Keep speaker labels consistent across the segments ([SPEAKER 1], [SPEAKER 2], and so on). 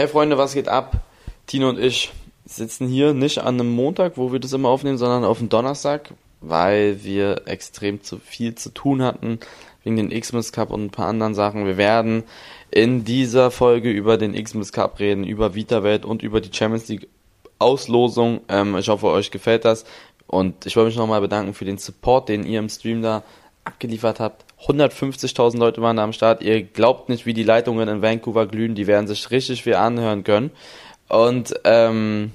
[SPEAKER 1] Hey Freunde, was geht ab? Tino und ich sitzen hier nicht an einem Montag, wo wir das immer aufnehmen, sondern auf dem Donnerstag, weil wir extrem zu viel zu tun hatten wegen den Xmas Cup und ein paar anderen Sachen. Wir werden in dieser Folge über den Xmas Cup reden, über VitaWelt und über die Champions League Auslosung. Ähm, ich hoffe, euch gefällt das. Und ich wollte mich nochmal bedanken für den Support, den ihr im Stream da abgeliefert habt. 150.000 Leute waren da am Start. Ihr glaubt nicht, wie die Leitungen in Vancouver glühen. Die werden sich richtig viel anhören können. Und ähm,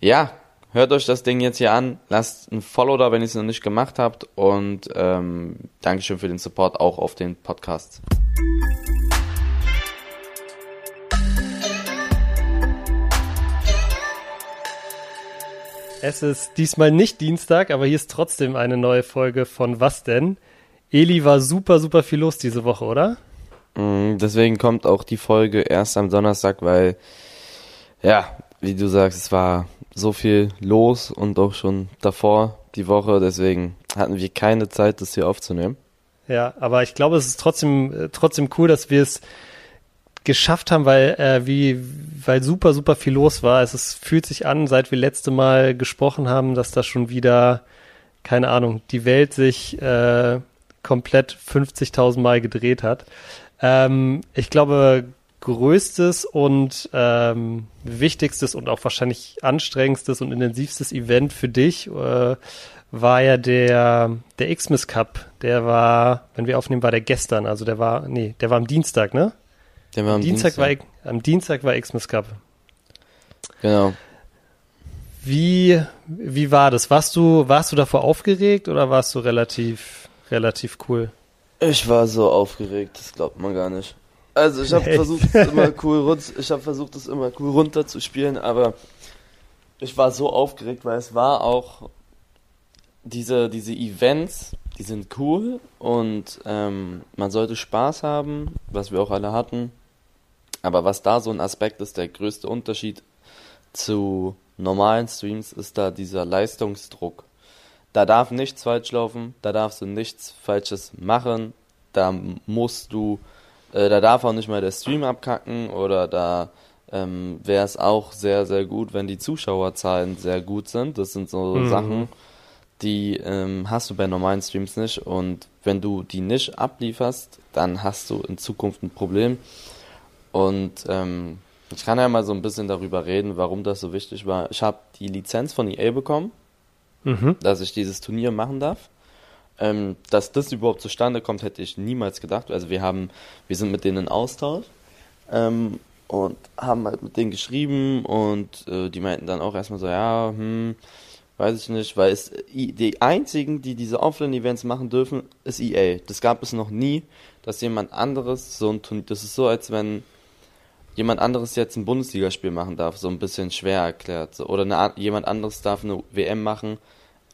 [SPEAKER 1] ja, hört euch das Ding jetzt hier an. Lasst ein Follow da, wenn ihr es noch nicht gemacht habt. Und ähm, Dankeschön für den Support auch auf den Podcast.
[SPEAKER 2] Es ist diesmal nicht Dienstag, aber hier ist trotzdem eine neue Folge von Was denn? Eli war super, super viel los diese Woche, oder?
[SPEAKER 1] Mm, deswegen kommt auch die Folge erst am Donnerstag, weil, ja, wie du sagst, es war so viel los und auch schon davor die Woche, deswegen hatten wir keine Zeit, das hier aufzunehmen.
[SPEAKER 2] Ja, aber ich glaube, es ist trotzdem, äh, trotzdem cool, dass wir es geschafft haben, weil, äh, wie, weil super, super viel los war. Es ist, fühlt sich an, seit wir letzte Mal gesprochen haben, dass da schon wieder, keine Ahnung, die Welt sich äh, komplett 50.000 Mal gedreht hat. Ähm, ich glaube, größtes und ähm, wichtigstes und auch wahrscheinlich anstrengendstes und intensivstes Event für dich äh, war ja der, der Xmas Cup. Der war, wenn wir aufnehmen, war der gestern. Also der war, nee, der war am Dienstag, ne?
[SPEAKER 1] Der war am
[SPEAKER 2] Dienstag,
[SPEAKER 1] Dienstag.
[SPEAKER 2] War, am Dienstag war Xmas Cup.
[SPEAKER 1] Genau.
[SPEAKER 2] Wie, wie war das? Warst du, warst du davor aufgeregt oder warst du relativ, relativ cool?
[SPEAKER 1] Ich war so aufgeregt, das glaubt man gar nicht. Also ich habe versucht, es immer cool run ich habe versucht, es immer cool runterzuspielen, aber ich war so aufgeregt, weil es war auch diese diese Events, die sind cool und ähm, man sollte Spaß haben, was wir auch alle hatten. Aber was da so ein Aspekt ist, der größte Unterschied zu normalen Streams ist da dieser Leistungsdruck. Da darf nichts falsch laufen, da darfst du nichts Falsches machen, da musst du, äh, da darf auch nicht mal der Stream abkacken oder da ähm, wäre es auch sehr, sehr gut, wenn die Zuschauerzahlen sehr gut sind. Das sind so
[SPEAKER 2] Mhm.
[SPEAKER 1] Sachen, die ähm, hast du bei normalen Streams nicht und wenn du die nicht ablieferst, dann hast du in Zukunft ein Problem. Und ähm, ich kann ja mal so ein bisschen darüber reden, warum das so wichtig war. Ich habe die Lizenz von EA bekommen
[SPEAKER 2] Mhm.
[SPEAKER 1] dass ich dieses Turnier machen darf. Ähm, dass das überhaupt zustande kommt, hätte ich niemals gedacht. Also wir haben, wir sind mit denen in Austausch ähm, und haben halt mit denen geschrieben und äh, die meinten dann auch erstmal so, ja, hm, weiß ich nicht, weil es die einzigen, die diese Offline-Events machen dürfen, ist EA. Das gab es noch nie, dass jemand anderes so ein Turnier, das ist so, als wenn jemand anderes jetzt ein Bundesligaspiel machen darf, so ein bisschen schwer erklärt. So. Oder eine, jemand anderes darf eine WM machen,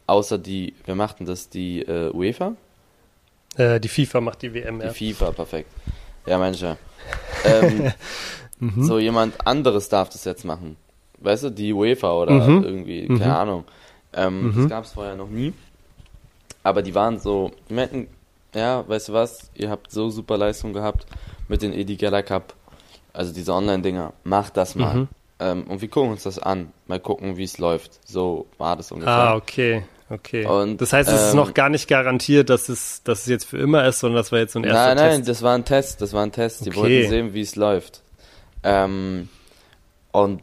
[SPEAKER 1] außer die, wer macht denn das? Die äh, UEFA?
[SPEAKER 2] Äh, die FIFA macht die WM, ja.
[SPEAKER 1] Die FIFA, perfekt. Ja, manche. Ähm,
[SPEAKER 2] Mhm.
[SPEAKER 1] So jemand anderes darf das jetzt machen. Weißt du, die UEFA oder
[SPEAKER 2] Mhm.
[SPEAKER 1] irgendwie,
[SPEAKER 2] Mhm.
[SPEAKER 1] keine Ahnung. Ähm,
[SPEAKER 2] Mhm.
[SPEAKER 1] Das gab es vorher noch nie. Aber die waren so, die meinten, ja, weißt du was, ihr habt so super Leistung gehabt mit den Edi Geller Cup, also diese Online-Dinger, macht das mal.
[SPEAKER 2] Mhm.
[SPEAKER 1] Ähm, und wir gucken uns das an, mal gucken, wie es läuft. So war das ungefähr.
[SPEAKER 2] Ah, okay. Okay.
[SPEAKER 1] Und,
[SPEAKER 2] das heißt, es ist
[SPEAKER 1] ähm,
[SPEAKER 2] noch gar nicht garantiert, dass es, dass es jetzt für immer ist, sondern das war jetzt so ein erster
[SPEAKER 1] Nein, nein,
[SPEAKER 2] Test.
[SPEAKER 1] das war ein Test, das war ein Test. Die
[SPEAKER 2] Okay.
[SPEAKER 1] wollten sehen, wie es läuft. Ähm, und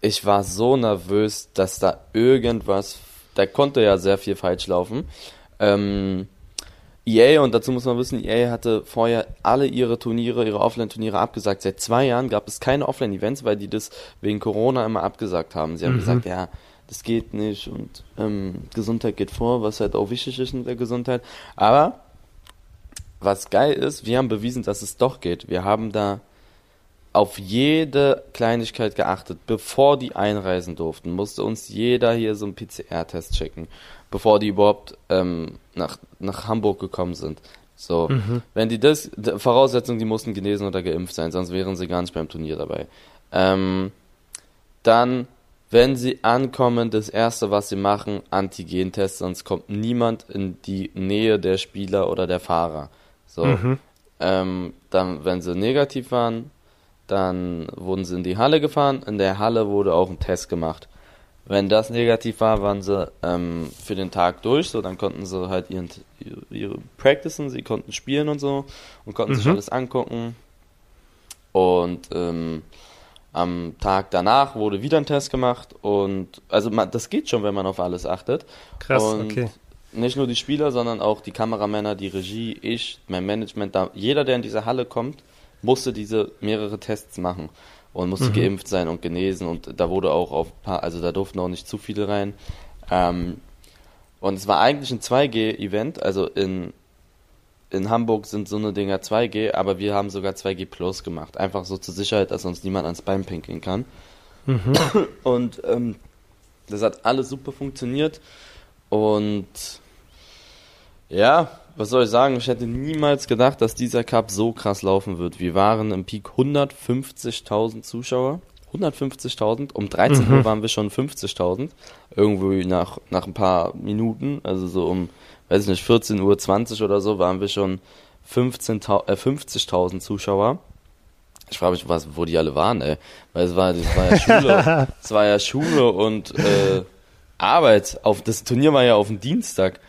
[SPEAKER 1] ich war so nervös, dass da irgendwas, da konnte ja sehr viel falsch laufen. Ähm, EA, und dazu muss man wissen, EA hatte vorher alle ihre Turniere, ihre Offline-Turniere abgesagt. Seit zwei Jahren gab es keine Offline-Events, weil die das wegen Corona immer abgesagt haben. Sie haben
[SPEAKER 2] Mhm.
[SPEAKER 1] gesagt, ja, das geht nicht und ähm, Gesundheit geht vor, was halt auch wichtig ist in der Gesundheit. Aber was geil ist, wir haben bewiesen, dass es doch geht. Wir haben da auf jede Kleinigkeit geachtet. Bevor die einreisen durften, musste uns jeder hier so einen PCR-Test schicken, bevor die überhaupt ähm, nach, nach Hamburg gekommen sind. So,
[SPEAKER 2] Mhm.
[SPEAKER 1] wenn die das, Voraussetzung, die mussten genesen oder geimpft sein, sonst wären sie gar nicht beim Turnier dabei. Ähm, dann, wenn sie ankommen, das erste, was sie machen, Antigen-Test, sonst kommt niemand in die Nähe der Spieler oder der Fahrer. So,
[SPEAKER 2] Mhm.
[SPEAKER 1] ähm, dann, wenn sie negativ waren, Dann wurden sie in die Halle gefahren. In der Halle wurde auch ein Test gemacht. Wenn das negativ war, waren sie ähm, für den Tag durch. So, dann konnten sie halt ihren, ihre, Practicen, sie konnten spielen und so und konnten sich
[SPEAKER 2] Mhm.
[SPEAKER 1] alles angucken. Und ähm, am Tag danach wurde wieder ein Test gemacht und also man, das geht schon, wenn man auf alles achtet.
[SPEAKER 2] Krass,
[SPEAKER 1] und
[SPEAKER 2] okay.
[SPEAKER 1] Nicht nur die Spieler, sondern auch die Kameramänner, die Regie, ich, mein Management, da, jeder, der in diese Halle kommt, musste diese mehrere Tests machen und musste
[SPEAKER 2] Mhm.
[SPEAKER 1] geimpft sein und genesen und da wurde auch auf paar, also da durften auch nicht zu viele rein. Ähm, und es war eigentlich ein 2G-Event, also in, in Hamburg sind so eine Dinger 2G, aber wir haben sogar 2G Plus gemacht. Einfach so zur Sicherheit, dass uns niemand ans Bein pinkeln kann.
[SPEAKER 2] Mhm.
[SPEAKER 1] Und ähm, das hat alles super funktioniert. Und ja, was soll ich sagen? Ich hätte niemals gedacht, dass dieser Cup so krass laufen wird. Wir waren im Peak 150.000 Zuschauer. 150.000. Um 13
[SPEAKER 2] Mhm.
[SPEAKER 1] Uhr waren wir schon 50.000. Irgendwie nach, nach ein paar Minuten, also so um, weiß ich nicht, 14.20 Uhr oder so, waren wir schon 15.000 äh, 50.000 Zuschauer. Ich frage mich, was, wo die alle waren, ey. Weil es war, es war ja Schule, es war ja Schule und äh, Arbeit. Auf, das Turnier war ja auf dem Dienstag.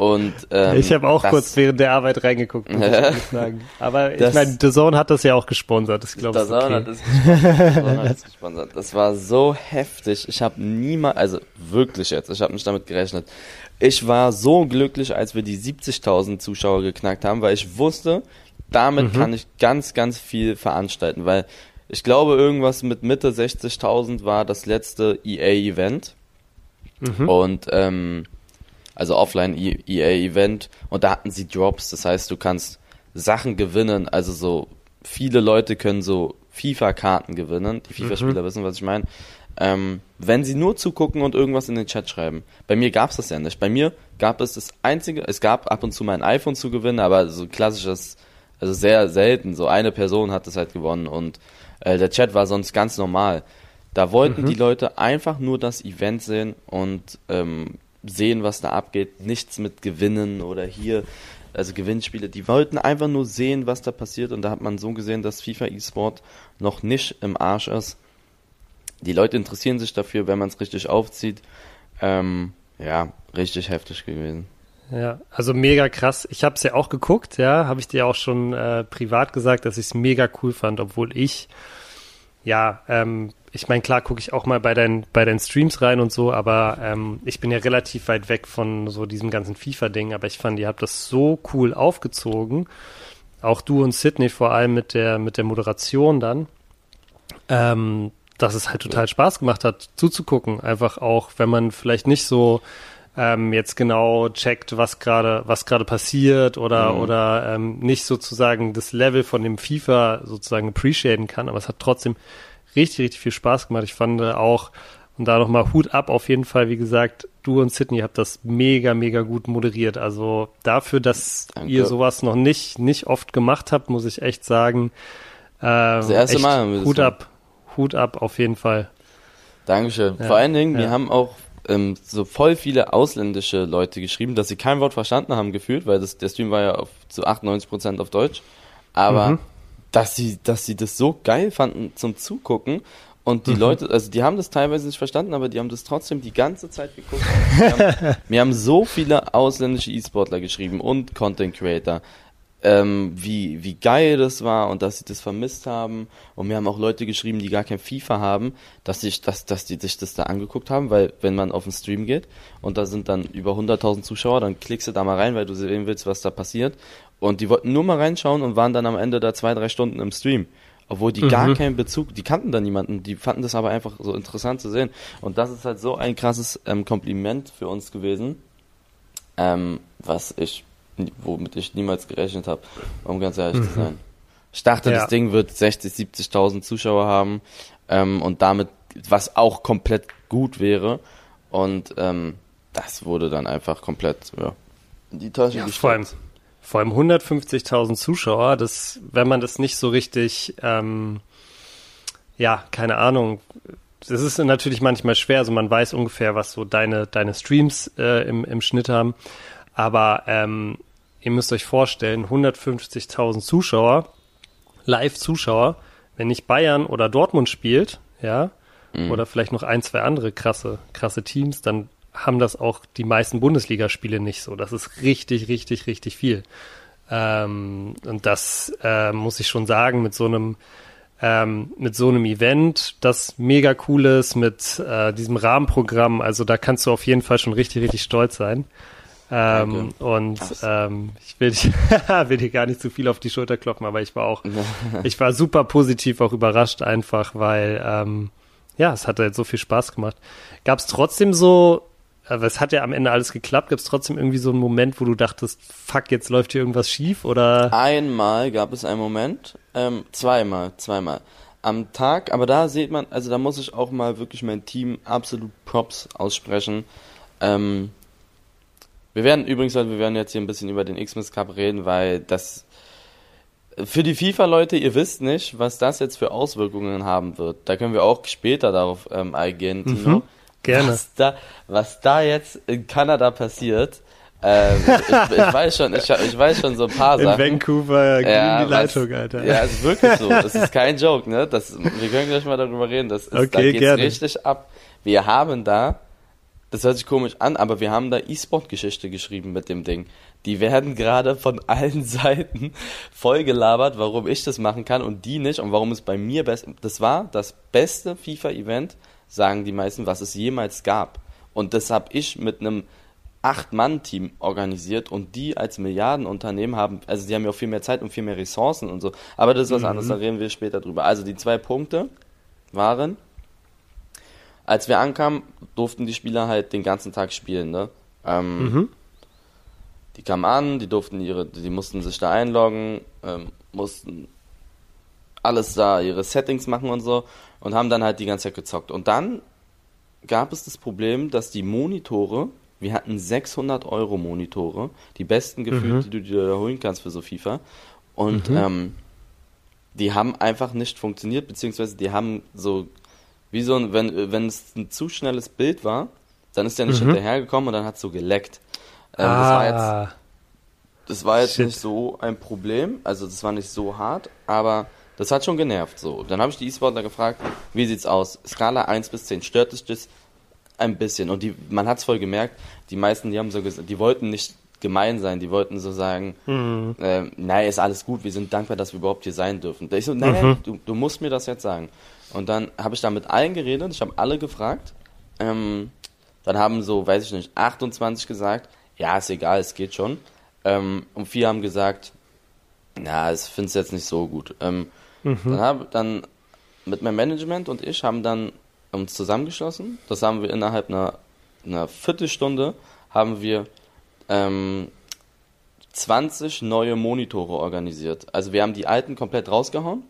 [SPEAKER 1] Und, ähm,
[SPEAKER 2] ich habe auch
[SPEAKER 1] das-
[SPEAKER 2] kurz während der Arbeit reingeguckt, muss ich sagen. Aber ich
[SPEAKER 1] Das-
[SPEAKER 2] meine, The Zone hat das ja auch gesponsert. Ich glaube,
[SPEAKER 1] Das,
[SPEAKER 2] ist okay.
[SPEAKER 1] hat es gesponsert. Das hat gesponsert. Das war so heftig. Ich habe niemals, also wirklich jetzt, ich habe nicht damit gerechnet. Ich war so glücklich, als wir die 70.000 Zuschauer geknackt haben, weil ich wusste, damit
[SPEAKER 2] Mhm.
[SPEAKER 1] kann ich ganz, ganz viel veranstalten, weil ich glaube, irgendwas mit Mitte 60.000 war das letzte EA-Event.
[SPEAKER 2] Mhm.
[SPEAKER 1] Und ähm, also offline EA-Event und da hatten sie Drops, das heißt, du kannst Sachen gewinnen, also so viele Leute können so FIFA-Karten gewinnen, die FIFA-Spieler wissen, was ich meine. Ähm, wenn sie nur zugucken und irgendwas in den Chat schreiben. Bei mir gab's das ja nicht. Bei mir gab es das einzige, es gab ab und zu mein iPhone zu gewinnen, aber so klassisches, also sehr selten. So eine Person hat es halt gewonnen und äh, der Chat war sonst ganz normal. Da wollten die Leute einfach nur das Event sehen und ähm, sehen, was da abgeht. Nichts mit Gewinnen oder hier, also Gewinnspiele. Die wollten einfach nur sehen, was da passiert. Und da hat man so gesehen, dass FIFA eSport noch nicht im Arsch ist. Die Leute interessieren sich dafür, wenn man es richtig aufzieht. Ähm, ja, richtig heftig gewesen.
[SPEAKER 2] Ja, also mega krass. Ich habe es ja auch geguckt, ja, habe ich dir auch schon äh, privat gesagt, dass ich es mega cool fand, obwohl ich, ja, ähm, ich meine, klar gucke ich auch mal bei deinen bei deinen Streams rein und so, aber ähm, ich bin ja relativ weit weg von so diesem ganzen FIFA-Ding, aber ich fand, ihr habt das so cool aufgezogen. Auch du und Sydney vor allem mit der mit der Moderation dann, ähm, dass es halt total Spaß gemacht hat zuzugucken. Einfach auch, wenn man vielleicht nicht so ähm, jetzt genau checkt, was gerade was gerade passiert oder
[SPEAKER 1] Mhm.
[SPEAKER 2] oder ähm, nicht sozusagen das Level von dem FIFA sozusagen appreciaten kann, aber es hat trotzdem richtig richtig viel Spaß gemacht. Ich fand auch und da nochmal Hut ab auf jeden Fall, wie gesagt, du und Sydney habt das mega mega gut moderiert. Also dafür, dass
[SPEAKER 1] Danke.
[SPEAKER 2] ihr sowas noch nicht nicht oft gemacht habt, muss ich echt sagen. Äh, das
[SPEAKER 1] erste Mal haben wir
[SPEAKER 2] Hut ab, Hut ab auf jeden Fall.
[SPEAKER 1] Dankeschön.
[SPEAKER 2] Ja,
[SPEAKER 1] Vor allen Dingen, wir
[SPEAKER 2] ja.
[SPEAKER 1] haben auch ähm, so voll viele ausländische Leute geschrieben, dass sie kein Wort verstanden haben gefühlt, weil das, der Stream war ja auf, zu 98% auf Deutsch. Aber
[SPEAKER 2] Mhm.
[SPEAKER 1] Dass sie, dass sie das so geil fanden zum Zugucken. Und die Leute, also die haben das teilweise nicht verstanden, aber die haben das trotzdem die ganze Zeit geguckt. Wir haben, wir haben so viele ausländische E-Sportler geschrieben und Content Creator ähm, wie, wie geil das war und dass sie das vermisst haben. Und mir haben auch Leute geschrieben, die gar kein FIFA haben, dass, ich, dass, dass die sich das da angeguckt haben, weil wenn man auf den Stream geht und da sind dann über 100.000 Zuschauer, dann klickst du da mal rein, weil du sehen willst, was da passiert. Und die wollten nur mal reinschauen und waren dann am Ende da zwei, drei Stunden im Stream. Obwohl die gar keinen Bezug, die kannten da niemanden, die fanden das aber einfach so interessant zu sehen. Und das ist halt so ein krasses ähm, Kompliment für uns gewesen, ähm, was ich, womit ich niemals gerechnet habe, um ganz ehrlich zu sein. Ich dachte,
[SPEAKER 2] Ja.
[SPEAKER 1] das Ding wird 60, 70.000 Zuschauer haben ähm, und damit, was auch komplett gut wäre. Und ähm, das wurde dann einfach komplett ja, in die Tasche
[SPEAKER 2] Ja,
[SPEAKER 1] gesteckt.
[SPEAKER 2] vor allem, vor allem 150.000 Zuschauer, das, wenn man das nicht so richtig, ähm, ja, keine Ahnung, das ist natürlich manchmal schwer, also man weiß ungefähr, was so deine, deine Streams äh, im, im Schnitt haben, aber ähm, ihr müsst euch vorstellen, 150.000 Zuschauer, Live-Zuschauer, wenn nicht Bayern oder Dortmund spielt, ja, mhm. oder vielleicht noch ein, zwei andere krasse, krasse Teams, dann haben das auch die meisten Bundesligaspiele nicht so. Das ist richtig, richtig, richtig viel. Ähm, und das äh, muss ich schon sagen, mit so einem ähm, mit so einem Event, das mega cool ist, mit äh, diesem Rahmenprogramm. Also da kannst du auf jeden Fall schon richtig, richtig stolz sein. Ähm, und ähm, ich will, will dir gar nicht zu viel auf die Schulter klopfen, aber ich war auch, ich war super positiv auch überrascht einfach, weil ähm, ja, es hat halt so viel Spaß gemacht. Gab es trotzdem so, aber es hat ja am Ende alles geklappt, gab es trotzdem irgendwie so einen Moment, wo du dachtest, fuck, jetzt läuft hier irgendwas schief oder?
[SPEAKER 1] Einmal gab es einen Moment, ähm, zweimal, zweimal. Am Tag, aber da sieht man, also da muss ich auch mal wirklich mein Team absolut Props aussprechen. Ähm, wir werden übrigens, wir werden jetzt hier ein bisschen über den Xmas Cup reden, weil das für die FIFA-Leute, ihr wisst nicht, was das jetzt für Auswirkungen haben wird. Da können wir auch später darauf ähm, eingehen, Tino. Mhm,
[SPEAKER 2] gerne.
[SPEAKER 1] Was da, was da jetzt in Kanada passiert. Ähm, ich, ich, weiß schon, ich, ich, weiß schon so ein paar Sachen.
[SPEAKER 2] In Vancouver ja, die Leitung, was, Alter.
[SPEAKER 1] Ja, es ist wirklich so. Das ist kein Joke, ne? Das, wir können gleich mal darüber reden. Das ist, okay, da geht's gerne. richtig ab. Wir haben da das hört sich komisch an, aber wir haben da E-Sport-Geschichte geschrieben mit dem Ding. Die werden gerade von allen Seiten voll gelabert, warum ich das machen kann und die nicht und warum es bei mir best. Das war das beste FIFA-Event, sagen die meisten, was es jemals gab. Und das habe ich mit einem Acht-Mann-Team organisiert und die als Milliardenunternehmen haben, also die haben ja auch viel mehr Zeit und viel mehr Ressourcen und so. Aber das ist was mhm. anderes, da reden wir später drüber. Also die zwei Punkte waren, als wir ankamen, durften die Spieler halt den ganzen Tag spielen, ne? Ähm, mhm. Die kamen an, die durften ihre, die mussten sich da einloggen, ähm, mussten alles da, ihre Settings machen und so und haben dann halt die ganze Zeit gezockt. Und dann gab es das Problem, dass die Monitore, wir hatten 600 Euro Monitore, die besten gefühlt, mhm. die du dir holen kannst für so FIFA. Und mhm. ähm, die haben einfach nicht funktioniert, beziehungsweise die haben so wie so ein, wenn, wenn es ein zu schnelles Bild war, dann ist der nicht mhm. hinterhergekommen und dann hat es so geleckt. Ähm, ah. Das war jetzt, das war jetzt nicht so ein Problem, also das war nicht so hart, aber das hat schon genervt. So, dann habe ich die E-Sportler gefragt, wie sieht's aus? Skala 1 bis 10, stört dich das ein bisschen? Und die, man hat's voll gemerkt, die meisten, die haben so die wollten nicht gemein sein, die wollten so sagen, mhm. äh, naja, ist alles gut, wir sind dankbar, dass wir überhaupt hier sein dürfen. Ich so, nein, mhm. du, du musst mir das jetzt sagen. Und dann habe ich da mit allen geredet, ich habe alle gefragt. Ähm, dann haben so, weiß ich nicht, 28 gesagt, ja, ist egal, es geht schon. Ähm, und vier haben gesagt, na, ich finde es jetzt nicht so gut. Ähm, mhm. Dann habe dann mit meinem Management und ich haben dann uns zusammengeschlossen. Das haben wir innerhalb einer, einer Viertelstunde haben wir ähm, 20 neue Monitore organisiert. Also wir haben die alten komplett rausgehauen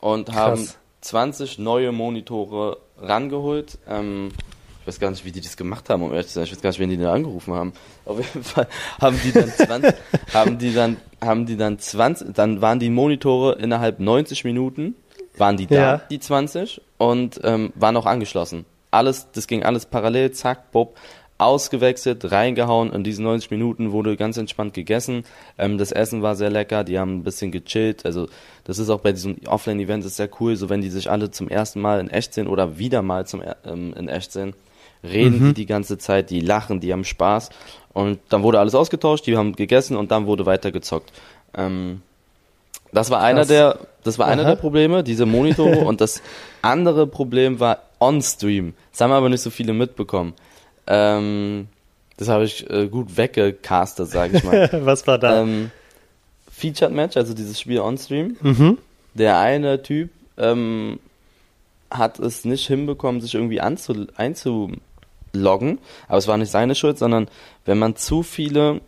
[SPEAKER 1] und Krass. haben 20 neue Monitore rangeholt. Ähm, ich weiß gar nicht, wie die das gemacht haben, um ehrlich zu sein. Ich weiß gar nicht, wen die da angerufen haben. Auf jeden Fall haben die dann 20, haben die dann, haben die dann 20, dann waren die Monitore innerhalb 90 Minuten, waren die da, ja. die 20, und ähm, waren auch angeschlossen. Alles, das ging alles parallel, zack, bob ausgewechselt, reingehauen. In diesen 90 Minuten wurde ganz entspannt gegessen. Ähm, das Essen war sehr lecker, die haben ein bisschen gechillt. Also das ist auch bei diesem Offline-Event sehr cool, so wenn die sich alle zum ersten Mal in echt sehen oder wieder mal zum ähm, in echt sehen, reden mhm. die die ganze Zeit, die lachen, die haben Spaß. Und dann wurde alles ausgetauscht, die haben gegessen und dann wurde weiter gezockt. Ähm, das war einer der, das war einer der Probleme, diese Monitore. und das andere Problem war On-Stream. Das haben aber nicht so viele mitbekommen. Ähm, das habe ich äh, gut weggecastet, sage ich mal.
[SPEAKER 2] Was war da?
[SPEAKER 1] Ähm, Featured Match, also dieses Spiel on-stream. Mhm. Der eine Typ ähm, hat es nicht hinbekommen, sich irgendwie anzu einzuloggen. Aber es war nicht seine Schuld, sondern wenn man zu viele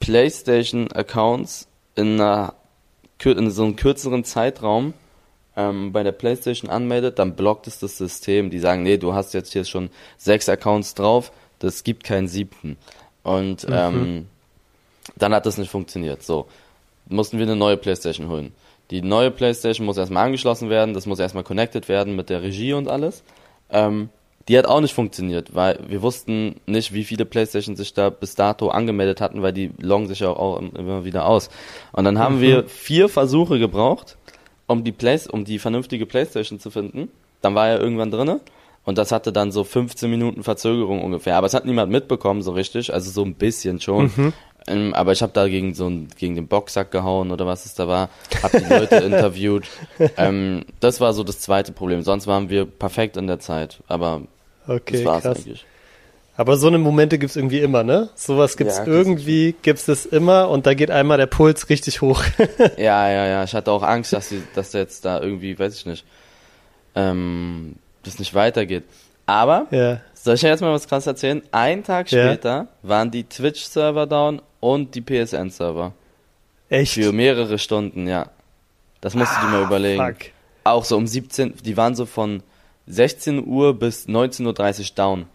[SPEAKER 1] PlayStation-Accounts in, in so einem kürzeren Zeitraum ähm, bei der PlayStation anmeldet, dann blockt es das System. Die sagen, nee, du hast jetzt hier schon sechs Accounts drauf, das gibt keinen siebten. Und mhm. ähm, dann hat das nicht funktioniert. So, mussten wir eine neue PlayStation holen. Die neue PlayStation muss erstmal angeschlossen werden, das muss erstmal connected werden mit der Regie und alles. Ähm, die hat auch nicht funktioniert, weil wir wussten nicht, wie viele PlayStation sich da bis dato angemeldet hatten, weil die loggen sich ja auch immer wieder aus. Und dann haben mhm. wir vier Versuche gebraucht, um die Play um die vernünftige Playstation zu finden. Dann war er irgendwann drinne und das hatte dann so 15 Minuten Verzögerung ungefähr. Aber es hat niemand mitbekommen so richtig, also so ein bisschen schon.
[SPEAKER 2] Mhm.
[SPEAKER 1] Ähm, aber ich habe da gegen so einen, gegen den Boxsack gehauen oder was es da war, hab die Leute interviewt. Ähm, das war so das zweite Problem. Sonst waren wir perfekt in der Zeit. Aber
[SPEAKER 2] Okay,
[SPEAKER 1] das war's
[SPEAKER 2] krass.
[SPEAKER 1] eigentlich.
[SPEAKER 2] Aber so eine Momente gibt's irgendwie immer, ne? Sowas gibt's
[SPEAKER 1] Ja,
[SPEAKER 2] irgendwie, gibt's es immer und da geht einmal der Puls richtig hoch.
[SPEAKER 1] Ja, ja, ja. Ich hatte auch Angst, dass, die, dass jetzt da irgendwie, weiß ich nicht, ähm, das nicht weitergeht. Aber,
[SPEAKER 2] ja.
[SPEAKER 1] soll ich dir jetzt mal was krass erzählen? Ein Tag
[SPEAKER 2] Ja.
[SPEAKER 1] später waren die Twitch-Server down und die PSN-Server.
[SPEAKER 2] Echt?
[SPEAKER 1] Für mehrere Stunden, ja. Das musst du dir mal überlegen.
[SPEAKER 2] Ah, Fuck.
[SPEAKER 1] Auch so um 17, die waren so von 16 Uhr bis 19.30 Uhr down.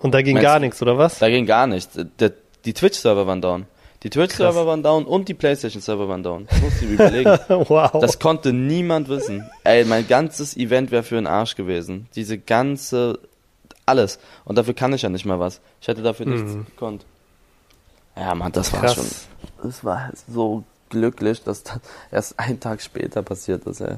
[SPEAKER 2] Und da ging
[SPEAKER 1] Meinst
[SPEAKER 2] gar
[SPEAKER 1] du-
[SPEAKER 2] nichts, oder was?
[SPEAKER 1] Da ging gar nichts. Der, die Twitch-Server waren down. Die Twitch-Server waren down und die PlayStation-Server waren down. Das musst du dir überlegen.
[SPEAKER 2] wow.
[SPEAKER 1] Das konnte niemand wissen. Ey, mein ganzes Event wäre für den Arsch gewesen. Diese ganze, alles. Und dafür kann ich ja nicht mal was. Ich hätte dafür nichts gekonnt. Ja, Mann, das war
[SPEAKER 2] Krass.
[SPEAKER 1] schon, das war so glücklich, dass das erst einen Tag später passiert ist, ey.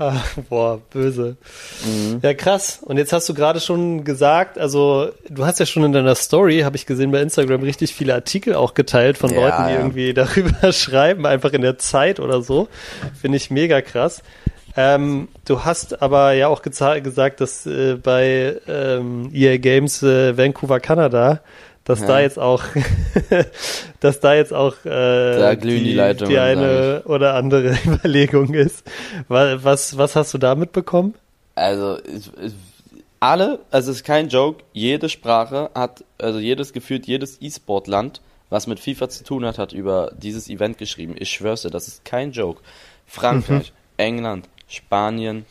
[SPEAKER 2] Ah, boah, böse.
[SPEAKER 1] Mhm.
[SPEAKER 2] Ja, krass. Und jetzt hast du gerade schon gesagt, also du hast ja schon in deiner Story, habe ich gesehen bei Instagram, richtig viele Artikel auch geteilt von
[SPEAKER 1] Ja,
[SPEAKER 2] Leuten, die
[SPEAKER 1] ja.
[SPEAKER 2] irgendwie darüber schreiben, einfach in der Zeit oder so. Finde ich mega krass. Ähm, du hast aber ja auch gesagt, dass äh, bei ähm, EA Games äh, Vancouver, Kanada, dass
[SPEAKER 1] Ja.
[SPEAKER 2] da jetzt auch, dass da jetzt auch äh,
[SPEAKER 1] die
[SPEAKER 2] die
[SPEAKER 1] sag
[SPEAKER 2] eine oder andere Überlegung ist. Wa- Was, was hast du da mitbekommen?
[SPEAKER 1] Also, ich, ich, alle, also es ist kein Joke, jede Sprache hat, also jedes gefühlt, jedes E-Sport-Land, was mit FIFA zu tun hat, hat über dieses Event geschrieben. Ich schwör's dir, das ist kein Joke. Frankreich, England, Spanien,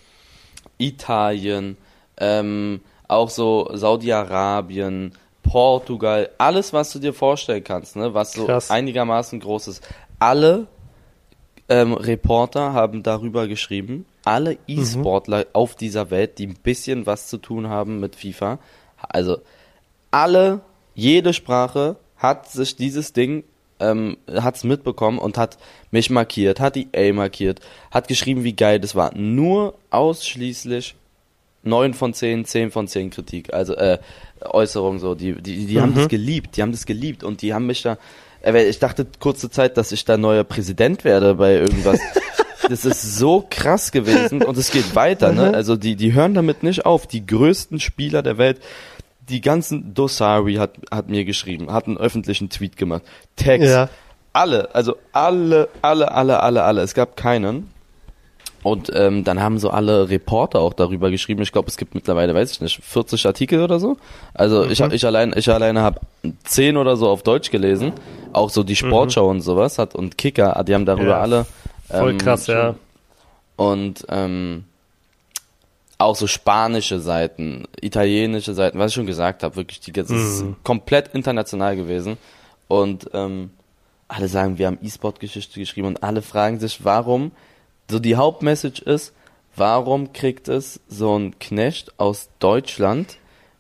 [SPEAKER 1] Italien, ähm, auch so Saudi-Arabien, Portugal, alles, was du dir vorstellen kannst, ne, was so
[SPEAKER 2] Krass.
[SPEAKER 1] einigermaßen groß ist. Alle ähm, Reporter haben darüber geschrieben, alle E-Sportler auf dieser Welt, die ein bisschen was zu tun haben mit FIFA, also alle, jede Sprache hat sich dieses Ding, ähm, hat's mitbekommen und hat mich markiert, hat die A markiert, hat geschrieben, wie geil das war. Nur ausschließlich 9 von 10, 10 von 10 Kritik, also äh, Äußerungen so, die, die, die haben das geliebt, die haben das geliebt und die haben mich da, äh, ich dachte kurze Zeit, dass ich da neuer Präsident werde bei irgendwas. das ist so krass gewesen und es geht weiter, ne? Also die, die hören damit nicht auf. Die größten Spieler der Welt, die ganzen Dosari hat, hat mir geschrieben, hat einen öffentlichen Tweet gemacht. Text,
[SPEAKER 2] Ja.
[SPEAKER 1] alle, also alle, alle, alle, alle, alle. Es gab keinen. Und ähm, dann haben so alle Reporter auch darüber geschrieben. Ich glaube, es gibt mittlerweile, weiß ich nicht, 40 Artikel oder so. Also ich, ich allein, ich alleine habe 10 oder so auf Deutsch gelesen. Auch so die Sportschau und sowas hat und Kicker, die haben darüber
[SPEAKER 2] Ja,
[SPEAKER 1] alle.
[SPEAKER 2] Voll
[SPEAKER 1] ähm,
[SPEAKER 2] krass, ja.
[SPEAKER 1] Und ähm, auch so spanische Seiten, italienische Seiten, was ich schon gesagt habe, wirklich, die, das ist komplett international gewesen. Und ähm, alle sagen, wir haben E-Sport-Geschichte geschrieben und alle fragen sich, warum, so die Hauptmessage ist, warum kriegt es so ein Knecht aus Deutschland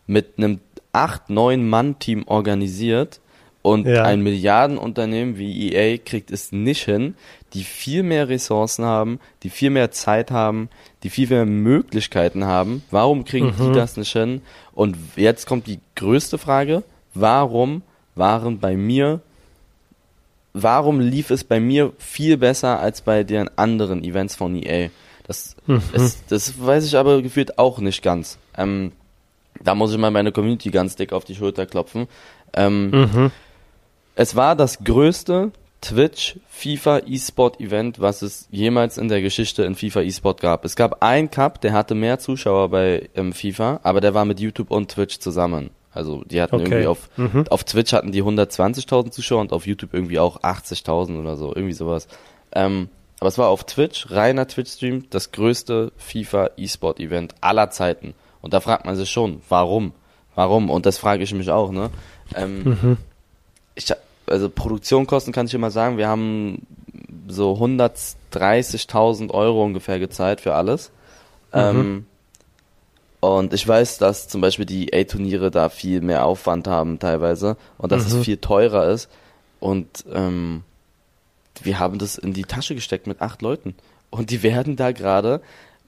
[SPEAKER 1] mit einem 8-9-Mann-Team organisiert und
[SPEAKER 2] Ja.
[SPEAKER 1] ein Milliardenunternehmen wie EA kriegt es nicht hin, die viel mehr Ressourcen haben, die viel mehr Zeit haben, die viel mehr Möglichkeiten haben. Warum kriegen die das nicht hin? Und jetzt kommt die größte Frage. Warum waren bei mir, warum lief es bei mir viel besser als bei den anderen Events von EA? Das, es, das weiß ich aber gefühlt auch nicht ganz. Ähm, da muss ich mal meine Community ganz dick auf die Schulter klopfen. Ähm,
[SPEAKER 2] Mhm.
[SPEAKER 1] es war das größte Twitch FIFA E-Sport Event, was es jemals in der Geschichte in FIFA E-Sport gab. Es gab einen Cup, der hatte mehr Zuschauer bei ähm, FIFA, aber der war mit YouTube und Twitch zusammen. Also die hatten
[SPEAKER 2] Okay.
[SPEAKER 1] irgendwie auf,
[SPEAKER 2] Mhm.
[SPEAKER 1] auf Twitch hatten die 120.000 Zuschauer und auf YouTube irgendwie auch 80.000 oder so, irgendwie sowas. Ähm, aber es war auf Twitch, reiner Twitch-Stream, das größte FIFA E-Sport Event aller Zeiten. Und da fragt man sich schon, warum? Warum? Und das frage ich mich auch, ne? Ähm, ich, also Produktionskosten kann ich immer sagen, wir haben so 130.000 Euro ungefähr gezahlt für alles. Ähm, und ich weiß, dass zum Beispiel die A-Turniere da viel mehr Aufwand haben teilweise und dass es viel teurer ist. Und ähm, wir haben das in die Tasche gesteckt mit acht Leuten. und die werden da gerade